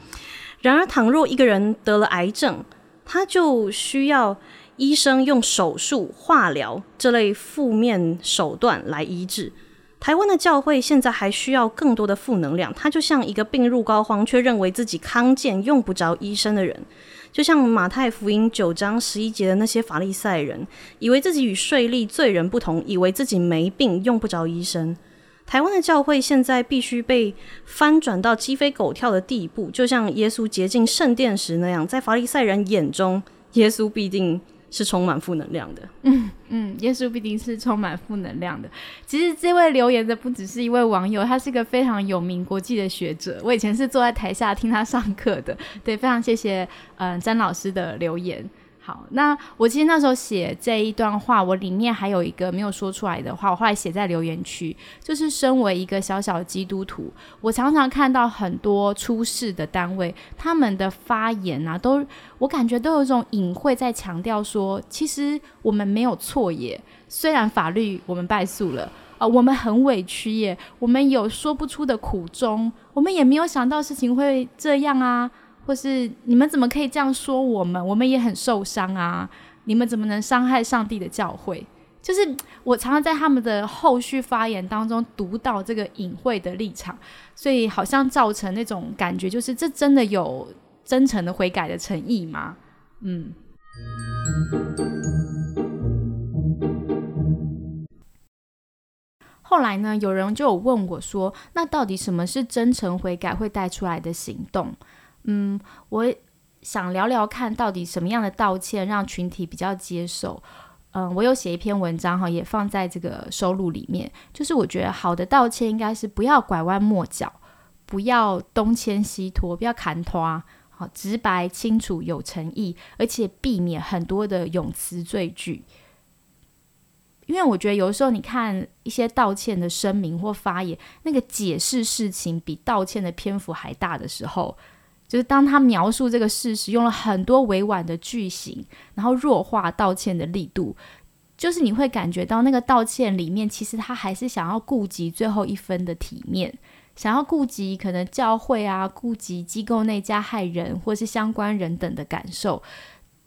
然而，倘若一个人得了癌症，他就需要。医生用手术、化疗这类负面手段来医治。台湾的教会现在还需要更多的负能量，他就像一个病入膏肓却认为自己康健、用不着医生的人，就像马太福音九章十一节的那些法利赛人，以为自己与税吏罪人不同，以为自己没病、用不着医生。台湾的教会现在必须被翻转到鸡飞狗跳的地步，就像耶稣洁净圣殿时那样，在法利赛人眼中，耶稣必定。是充满负能量的。嗯嗯，耶稣必定是充满负能量的。其实这位留言的不只是一位网友，他是一个非常有名国际的学者。我以前是坐在台下听他上课的。对，非常谢谢嗯詹老师的留言。好，那我其实那时候写这一段话，我里面还有一个没有说出来的话，我后来写在留言区，就是身为一个小小的基督徒，我常常看到很多出事的单位，他们的发言啊，都我感觉都有一种隐晦在强调说，其实我们没有错耶，虽然法律我们败诉了，啊，我们很委屈耶，我们有说不出的苦衷，我们也没有想到事情会这样啊。或是你们怎么可以这样说我们？我们也很受伤啊！你们怎么能伤害上帝的教会？就是我常常在他们的后续发言当中读到这个隐晦的立场，所以好像造成那种感觉，就是这真的有真诚的悔改的诚意吗？嗯。后来呢，有人就有问我说：“那到底什么是真诚悔改会带出来的行动？”嗯，我想聊聊看到底什么样的道歉让群体比较接受。嗯，我有写一篇文章哈，也放在这个收录里面。就是我觉得好的道歉应该是不要拐弯抹角，不要东牵西拖，不要砍拖，好直白清楚有诚意，而且避免很多的咏词赘句。因为我觉得有时候你看一些道歉的声明或发言，那个解释事情比道歉的篇幅还大的时候。就是当他描述这个事实，用了很多委婉的句型，然后弱化道歉的力度，就是你会感觉到那个道歉里面，其实他还是想要顾及最后一分的体面，想要顾及可能教会啊，顾及机构内加害人或是相关人等的感受，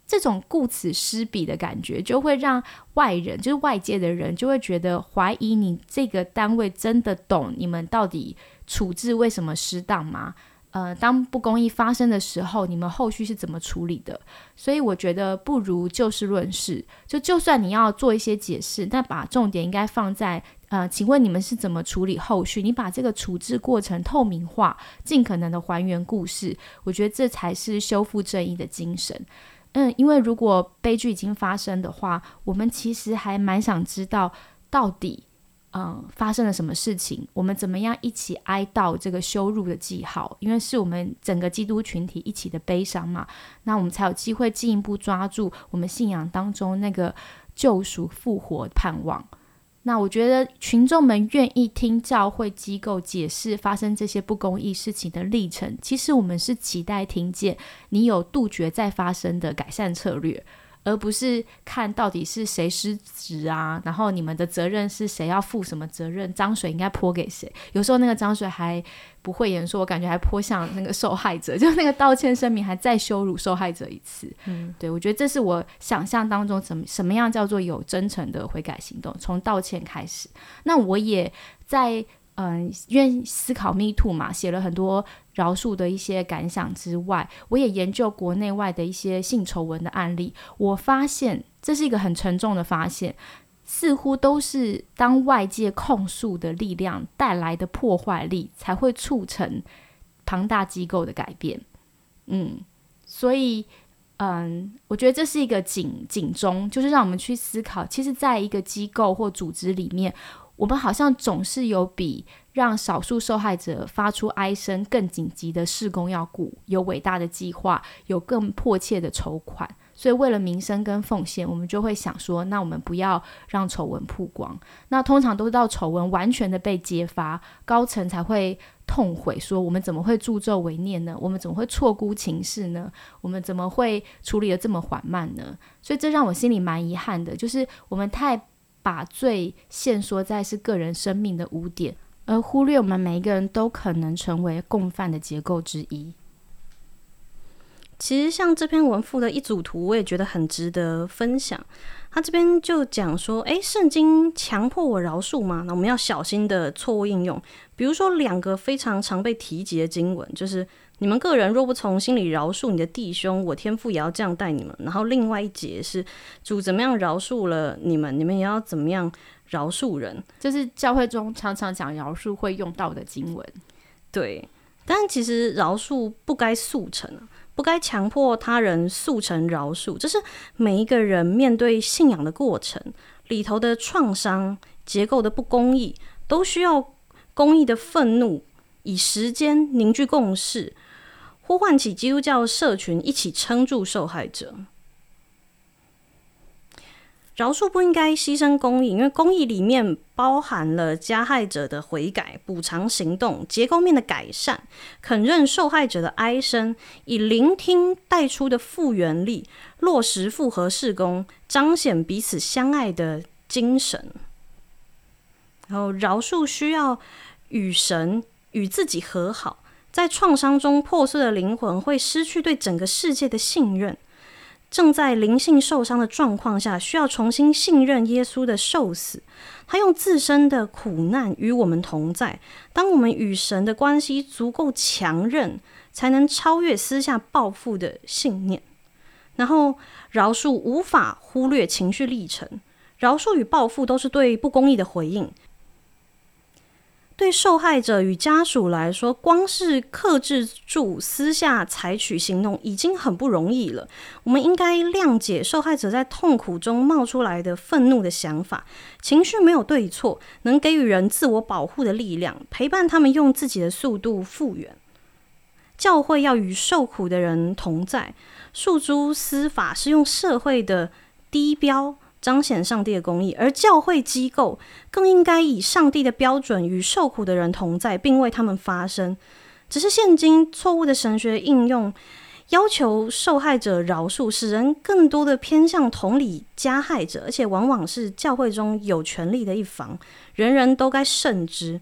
这种顾此失彼的感觉，就会让外人，就是外界的人，就会觉得怀疑你这个单位真的懂你们到底处置为什么失当吗？呃，当不公义发生的时候，你们后续是怎么处理的？所以我觉得不如就事论事，就就算你要做一些解释，但把重点应该放在呃，请问你们是怎么处理后续？你把这个处置过程透明化，尽可能的还原故事，我觉得这才是修复正义的精神。嗯，因为如果悲剧已经发生的话，我们其实还蛮想知道到底。嗯，发生了什么事情？我们怎么样一起哀悼这个羞辱的记号？因为是我们整个基督群体一起的悲伤嘛，那我们才有机会进一步抓住我们信仰当中那个救赎复活盼望。那我觉得群众们愿意听教会机构解释发生这些不公义事情的历程，其实我们是期待听见你有杜绝再发生的改善策略。而不是看到底是谁失职啊，然后你们的责任是谁要负什么责任？脏水应该泼给谁？有时候那个脏水还不会言说，我感觉还泼向那个受害者，就那个道歉声明还再羞辱受害者一次。嗯，对，我觉得这是我想象当中怎么什么样叫做有真诚的悔改行动，从道歉开始。那我也在。嗯，因为思考 Me Too 嘛，写了很多饶恕的一些感想之外，我也研究国内外的一些性丑闻的案例。我发现这是一个很沉重的发现，似乎都是当外界控诉的力量带来的破坏力，才会促成庞大机构的改变。嗯，所以，嗯，我觉得这是一个警警钟，就是让我们去思考，其实在一个机构或组织里面。我们好像总是有比让少数受害者发出哀声更紧急的事工要顾，有伟大的计划，有更迫切的筹款。所以为了民生跟奉献，我们就会想说，那我们不要让丑闻曝光。那通常都是到丑闻完全的被揭发，高层才会痛悔，说我们怎么会助纣为虐呢？我们怎么会错估情势呢？我们怎么会处理的这么缓慢呢？所以这让我心里蛮遗憾的，就是我们太。把罪限缩在是个人生命的污点，而忽略我们每一个人都可能成为共犯的结构之一。其实，像这篇文附的一组图，我也觉得很值得分享。他这边就讲说：“诶，圣经强迫我饶恕吗？那我们要小心的错误应用。比如说，两个非常常被提及的经文，就是。”你们个人若不从心里饶恕你的弟兄，我天父也要这样待你们。然后另外一节是主怎么样饶恕了你们，你们也要怎么样饶恕人。这是教会中常常讲饶恕会用到的经文。对，但其实饶恕不该速成，不该强迫他人速成饶恕。这是每一个人面对信仰的过程里头的创伤、结构的不公义，都需要公义的愤怒，以时间凝聚共识。呼唤起基督教社群一起撑住受害者。饶恕不应该牺牲公义，因为公义里面包含了加害者的悔改、补偿行动、结构面的改善、肯认受害者的哀声，以聆听带出的复原力，落实复合事工，彰显彼此相爱的精神。然后饶恕需要与神与自己和好，在创伤中破碎的灵魂会失去对整个世界的信任。正在灵性受伤的状况下，需要重新信任耶稣的受死。他用自身的苦难与我们同在。当我们与神的关系足够强韧，才能超越私下报复的信念。然后，饶恕无法忽略情绪历程。饶恕与报复都是对不公义的回应。对受害者与家属来说，光是克制住私下采取行动已经很不容易了。我们应该谅解受害者在痛苦中冒出来的愤怒的想法，情绪没有对错，能给予人自我保护的力量，陪伴他们用自己的速度复原。教会要与受苦的人同在，诉诸司法是用社会的低标。彰显上帝的公义，而教会机构更应该以上帝的标准与受苦的人同在，并为他们发声。只是现今错误的神学应用，要求受害者饶恕，使人更多的偏向同理加害者，而且往往是教会中有权力的一方，人人都该慎之。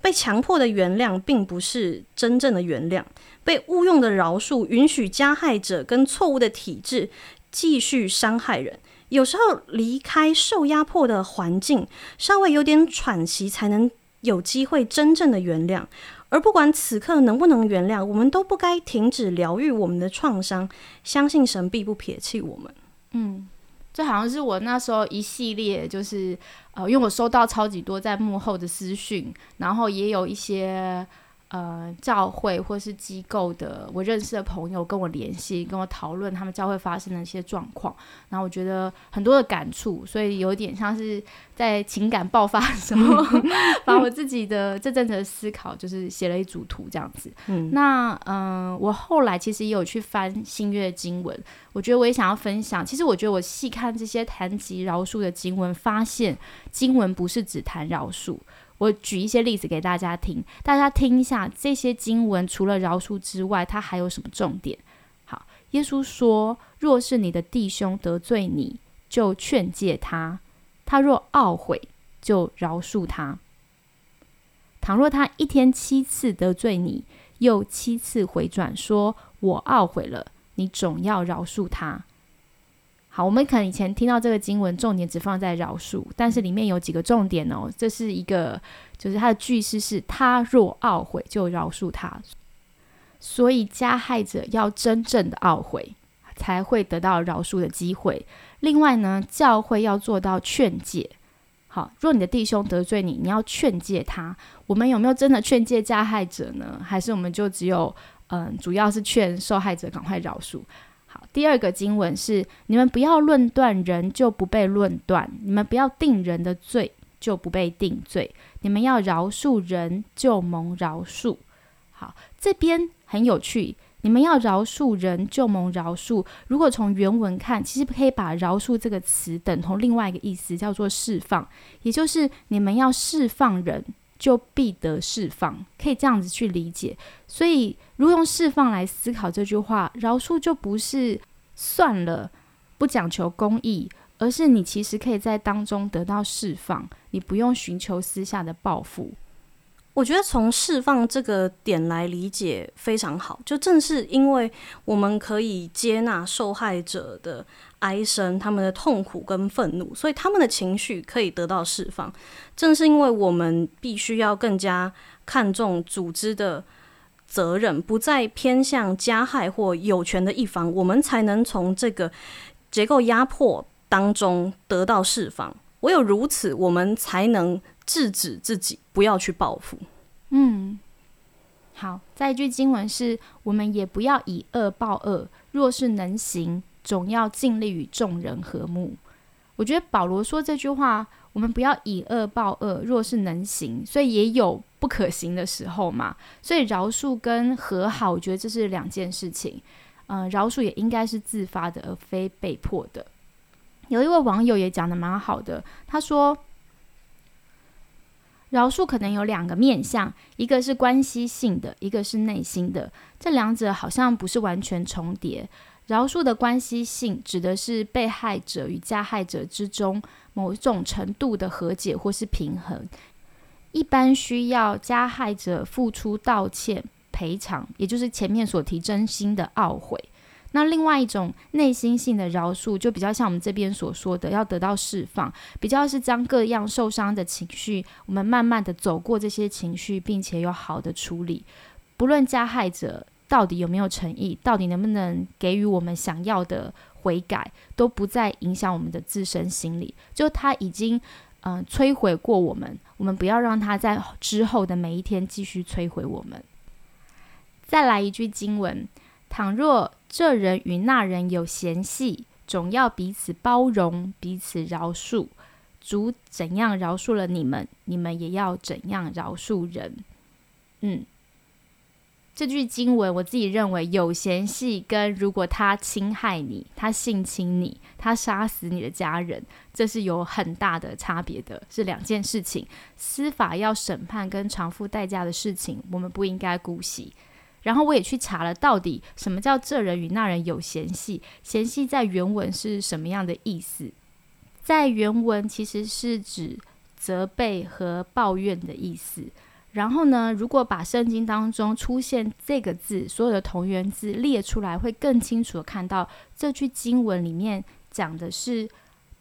被强迫的原谅，并不是真正的原谅；被误用的饶恕，允许加害者跟错误的体制继续伤害人。有时候离开受压迫的环境，稍微有点喘息，才能有机会真正的原谅。而不管此刻能不能原谅，我们都不该停止疗愈我们的创伤。相信神必不撇弃我们。嗯，这好像是我那时候一系列，就是呃，因为我收到超级多在幕后的私讯，然后也有一些。呃，教会或是机构的我认识的朋友跟我联系，跟我讨论他们教会发生的一些状况，然后我觉得很多的感触，所以有点像是在情感爆发的时候，把我自己的这阵子的思考，就是写了一组图这样子。嗯，那嗯，我后来其实也有去翻新月经文，我觉得我也想要分享。其实我觉得我细看这些谈及饶恕的经文，发现经文不是只谈饶恕。我举一些例子给大家听，大家听一下这些经文，除了饶恕之外，它还有什么重点？好，耶稣说：“若是你的弟兄得罪你，就劝诫他；他若懊悔，就饶恕他。倘若他一天七次得罪你，又七次回转说我懊悔了，你总要饶恕他。”好，我们可能以前听到这个经文，重点只放在饶恕，但是里面有几个重点哦。这是一个，就是它的句式是“他若懊悔，就饶恕他”，所以加害者要真正的懊悔，才会得到饶恕的机会。另外呢，教会要做到劝诫。好，若你的弟兄得罪你，你要劝诫他。我们有没有真的劝诫加害者呢？还是我们就只有嗯，主要是劝受害者赶快饶恕？第二个经文是：你们不要论断人，就不被论断；你们不要定人的罪，就不被定罪；你们要饶恕人，就蒙饶恕。好，这边很有趣。你们要饶恕人，就蒙饶恕。如果从原文看，其实可以把“饶恕”这个词等同另外一个意思，叫做释放，也就是你们要释放人。就必得释放，可以这样子去理解。所以，如用释放来思考这句话，饶恕就不是算了，不讲求公义，而是你其实可以在当中得到释放，你不用寻求私下的报复。我觉得从释放这个点来理解非常好，就正是因为我们可以接纳受害者的哀声、他们的痛苦跟愤怒，所以他们的情绪可以得到释放。正是因为我们必须要更加看重组织的责任，不再偏向加害或有权的一方，我们才能从这个结构压迫当中得到释放。唯有如此，我们才能。制止自己不要去报复。嗯，好。再一句经文是：我们也不要以恶报恶，若是能行，总要尽力与众人和睦。我觉得保罗说这句话，我们不要以恶报恶，若是能行，所以也有不可行的时候嘛。所以饶恕跟和好，我觉得这是两件事情。嗯，饶恕也应该是自发的，而非被迫的。有一位网友也讲的蛮好的，他说。饶恕可能有两个面向，一个是关系性的，一个是内心的。这两者好像不是完全重叠。饶恕的关系性指的是被害者与加害者之中某一种程度的和解或是平衡，一般需要加害者付出道歉、赔偿，也就是前面所提真心的懊悔。那另外一种内心性的饶恕，就比较像我们这边所说的，要得到释放，比较是将各样受伤的情绪，我们慢慢的走过这些情绪，并且有好的处理。不论加害者到底有没有诚意，到底能不能给予我们想要的悔改，都不再影响我们的自身心理。就他已经嗯摧毁过我们，我们不要让他在之后的每一天继续摧毁我们。再来一句经文：倘若这人与那人有嫌隙，总要彼此包容，彼此饶恕。主怎样饶恕了你们，你们也要怎样饶恕人。嗯，这句经文我自己认为有嫌隙，跟如果他侵害你，他性侵你，他杀死你的家人，这是有很大的差别的，是两件事情。司法要审判跟偿付代价的事情，我们不应该姑息。然后我也去查了，到底什么叫这人与那人有嫌隙？嫌隙在原文是什么样的意思？在原文其实是指责备和抱怨的意思。然后呢，如果把圣经当中出现这个字，所有的同源字列出来，会更清楚的看到这句经文里面讲的是。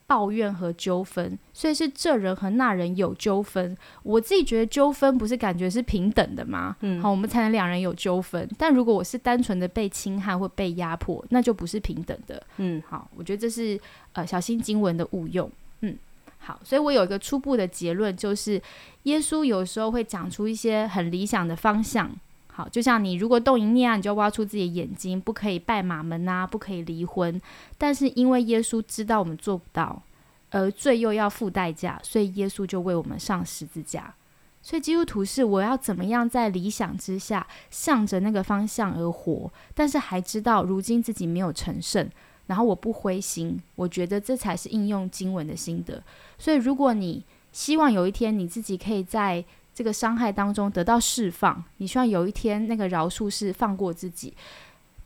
抱怨和纠纷，所以是这人和那人有纠纷。我自己觉得纠纷不是感觉是平等的吗？嗯，好，我们才能两人有纠纷。但如果我是单纯的被侵害或被压迫，那就不是平等的。嗯，好，我觉得这是呃小心经文的误用。嗯，好，所以我有一个初步的结论，就是耶稣有时候会讲出一些很理想的方向。好，就像你如果动一念啊，你就挖出自己的眼睛，不可以拜马门啊，不可以离婚。但是因为耶稣知道我们做不到，而罪又要付代价，所以耶稣就为我们上十字架。所以基督徒是我要怎么样在理想之下，向着那个方向而活，但是还知道如今自己没有成圣，然后我不灰心，我觉得这才是应用经文的心得。所以如果你希望有一天你自己可以在这个伤害当中得到释放，你希望有一天那个饶恕是放过自己，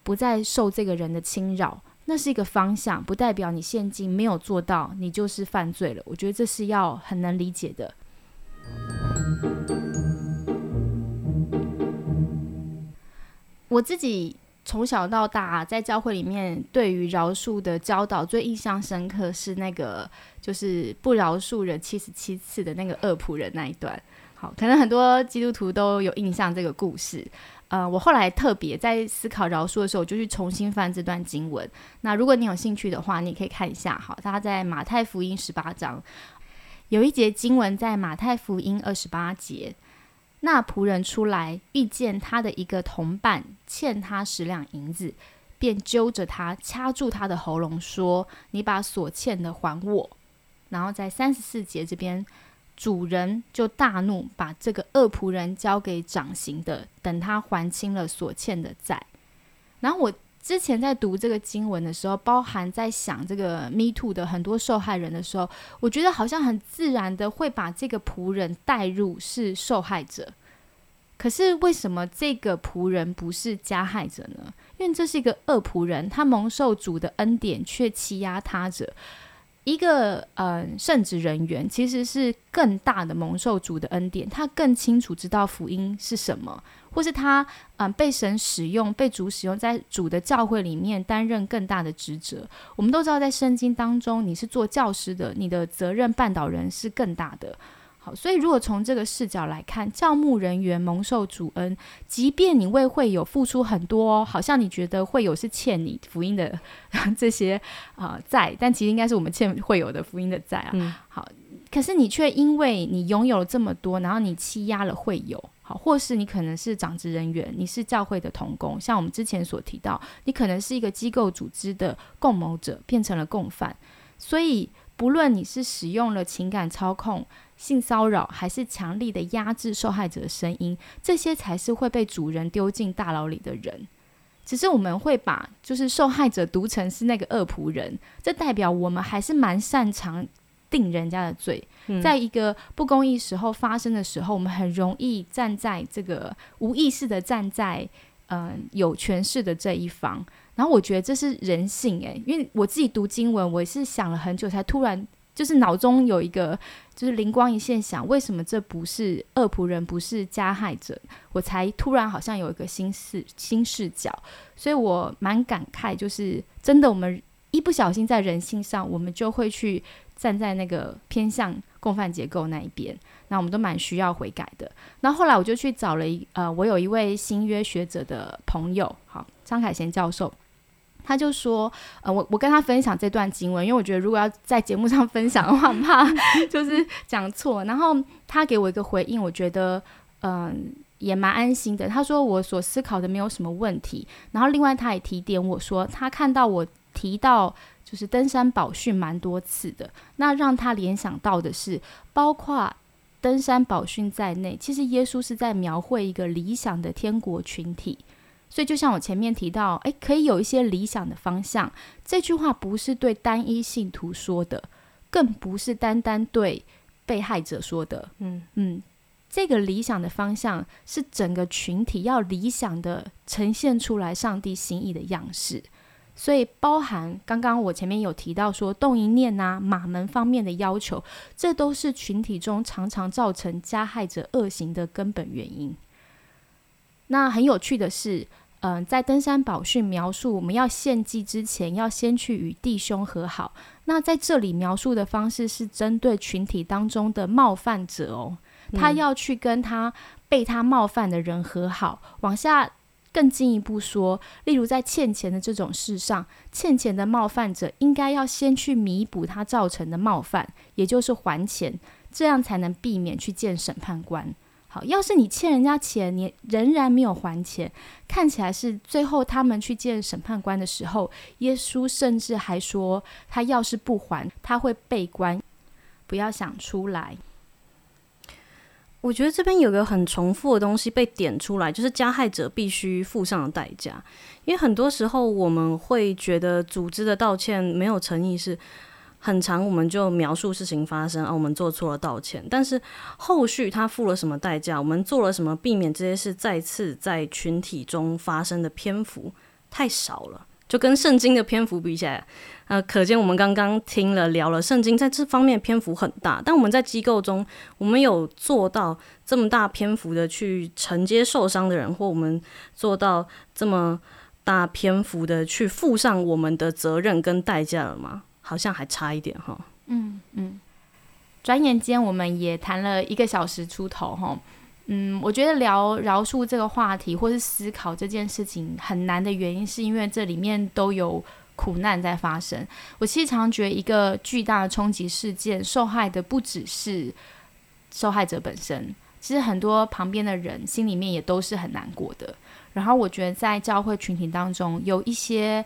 不再受这个人的侵扰，那是一个方向，不代表你现今没有做到，你就是犯罪了。我觉得这是要很能理解的。我自己从小到大在教会里面，对于饶恕的教导最印象深刻是那个，就是不饶恕人七十七次的那个恶仆人那一段。好，可能很多基督徒都有印象这个故事。呃，我后来特别在思考饶恕的时候，我就去重新翻这段经文。那如果你有兴趣的话，你可以看一下。好，他在马太福音十八章有一节经文，在马太福音二十八节，那仆人出来遇见他的一个同伴欠他十两银子，便揪着他掐住他的喉咙，说：“你把所欠的还我。”然后在三十四节这边。主人就大怒，把这个恶仆人交给掌刑的，等他还清了所欠的债。然后我之前在读这个经文的时候，包含在想这个 Me Too 的很多受害人的时候，我觉得好像很自然的会把这个仆人带入是受害者。可是为什么这个仆人不是加害者呢？因为这是一个恶仆人，他蒙受主的恩典，却欺压他者。一个嗯圣职人员其实是更大的蒙受主的恩典，他更清楚知道福音是什么，或是他嗯被神使用、被主使用，在主的教会里面担任更大的职责。我们都知道，在圣经当中，你是做教师的，你的责任绊倒人是更大的。所以，如果从这个视角来看，教牧人员蒙受主恩，即便你为会有付出很多，好像你觉得会有是欠你福音的 这些啊债，但其实应该是我们欠会有的福音的债啊。好，可是你却因为你拥有了这么多，然后你欺压了会友，好，或是你可能是长职人员，你是教会的童工，像我们之前所提到，你可能是一个机构组织的共谋者，变成了共犯。所以，不论你是使用了情感操控。性骚扰还是强力的压制受害者的声音，这些才是会被主人丢进大牢里的人。只是我们会把就是受害者读成是那个恶仆人，这代表我们还是蛮擅长定人家的罪。在一个不公义时候发生的时候，我们很容易站在这个无意识的站在嗯有权势的这一方。然后我觉得这是人性诶，因为我自己读经文，我也是想了很久，才突然就是脑中有一个就是灵光一现，想为什么这不是恶仆人，不是加害者，我才突然好像有一个新视新视角，所以我蛮感慨，就是真的，我们一不小心在人性上，我们就会去站在那个偏向共犯结构那一边，那我们都蛮需要悔改的。那后来我就去找了一呃，我有一位新约学者的朋友，好，张凯贤教授。他就说，呃，我我跟他分享这段经文，因为我觉得如果要在节目上分享的话，怕 就是讲错。然后他给我一个回应，我觉得嗯也蛮安心的。他说我所思考的没有什么问题。然后另外他也提点我说，他看到我提到就是登山宝训蛮多次的，那让他联想到的是，包括登山宝训在内，其实耶稣是在描绘一个理想的天国群体。所以，就像我前面提到，诶，可以有一些理想的方向。这句话不是对单一信徒说的，更不是单单对被害者说的。嗯嗯，这个理想的方向是整个群体要理想的呈现出来上帝心意的样式。所以，包含刚刚我前面有提到说动一念啊、马门方面的要求，这都是群体中常常造成加害者恶行的根本原因。那很有趣的是，嗯，在登山宝训描述我们要献祭之前，要先去与弟兄和好。那在这里描述的方式是针对群体当中的冒犯者哦，他要去跟他被他冒犯的人和好。往下更进一步说，例如在欠钱的这种事上，欠钱的冒犯者应该要先去弥补他造成的冒犯，也就是还钱，这样才能避免去见审判官。要是你欠人家钱，你仍然没有还钱，看起来是最后他们去见审判官的时候，耶稣甚至还说，他要是不还，他会被关。不要想出来。我觉得这边有个很重复的东西被点出来，就是加害者必须付上的代价。因为很多时候我们会觉得组织的道歉没有诚意是。很长，我们就描述事情发生啊，我们做错了，道歉。但是后续他付了什么代价？我们做了什么，避免这些事再次在群体中发生的篇幅太少了，就跟圣经的篇幅比起来，呃，可见我们刚刚听了聊了圣经在这方面篇幅很大，但我们在机构中，我们有做到这么大篇幅的去承接受伤的人，或我们做到这么大篇幅的去负上我们的责任跟代价了吗？好像还差一点哈。嗯嗯，转眼间我们也谈了一个小时出头哈。嗯，我觉得聊饶恕这个话题，或是思考这件事情很难的原因，是因为这里面都有苦难在发生。我其实常觉得，一个巨大的冲击事件，受害的不只是受害者本身，其实很多旁边的人心里面也都是很难过的。然后我觉得在教会群体当中，有一些。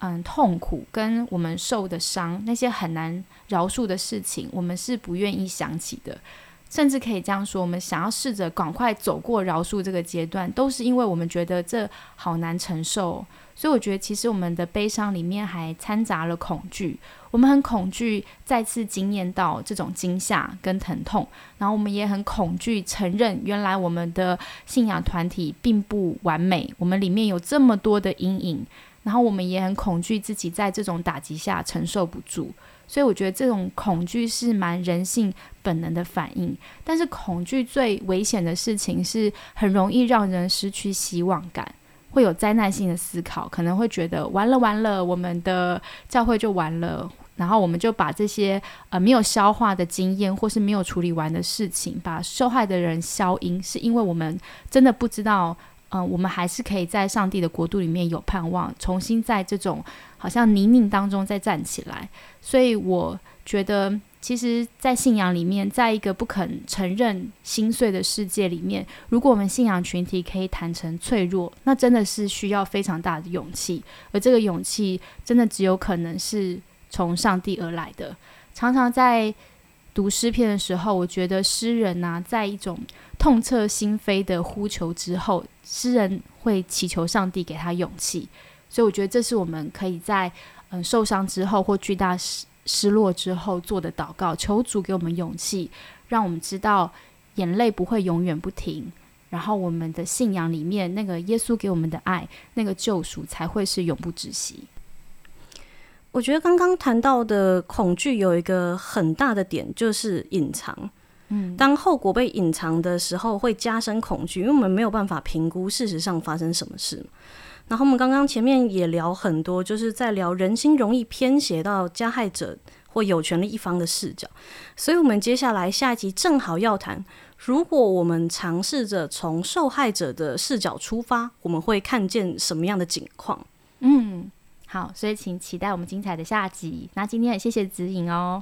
嗯，痛苦跟我们受的伤，那些很难饶恕的事情，我们是不愿意想起的。甚至可以这样说，我们想要试着赶快走过饶恕这个阶段，都是因为我们觉得这好难承受。所以我觉得，其实我们的悲伤里面还掺杂了恐惧。我们很恐惧再次经验到这种惊吓跟疼痛，然后我们也很恐惧承认，原来我们的信仰团体并不完美，我们里面有这么多的阴影。然后我们也很恐惧自己在这种打击下承受不住，所以我觉得这种恐惧是蛮人性本能的反应。但是恐惧最危险的事情是很容易让人失去希望感，会有灾难性的思考，可能会觉得完了完了，我们的教会就完了。然后我们就把这些呃没有消化的经验或是没有处理完的事情，把受害的人消音，是因为我们真的不知道。嗯，我们还是可以在上帝的国度里面有盼望，重新在这种好像泥泞当中再站起来。所以我觉得，其实，在信仰里面，在一个不肯承认心碎的世界里面，如果我们信仰群体可以坦诚脆弱，那真的是需要非常大的勇气。而这个勇气，真的只有可能是从上帝而来的。常常在读诗篇的时候，我觉得诗人呐，在一种痛彻心扉的呼求之后，诗人会祈求上帝给他勇气。所以我觉得这是我们可以在嗯受伤之后或巨大失失落之后做的祷告，求主给我们勇气，让我们知道眼泪不会永远不停，然后我们的信仰里面那个耶稣给我们的爱，那个救赎才会是永不止息。我觉得刚刚谈到的恐惧有一个很大的点，就是隐藏。嗯，当后果被隐藏的时候，会加深恐惧，因为我们没有办法评估事实上发生什么事。然后我们刚刚前面也聊很多，就是在聊人心容易偏斜到加害者或有权利一方的视角。所以，我们接下来下一集正好要谈，如果我们尝试着从受害者的视角出发，我们会看见什么样的景况？嗯。好所以请期待我们精彩的下集。那今天也谢谢指引哦。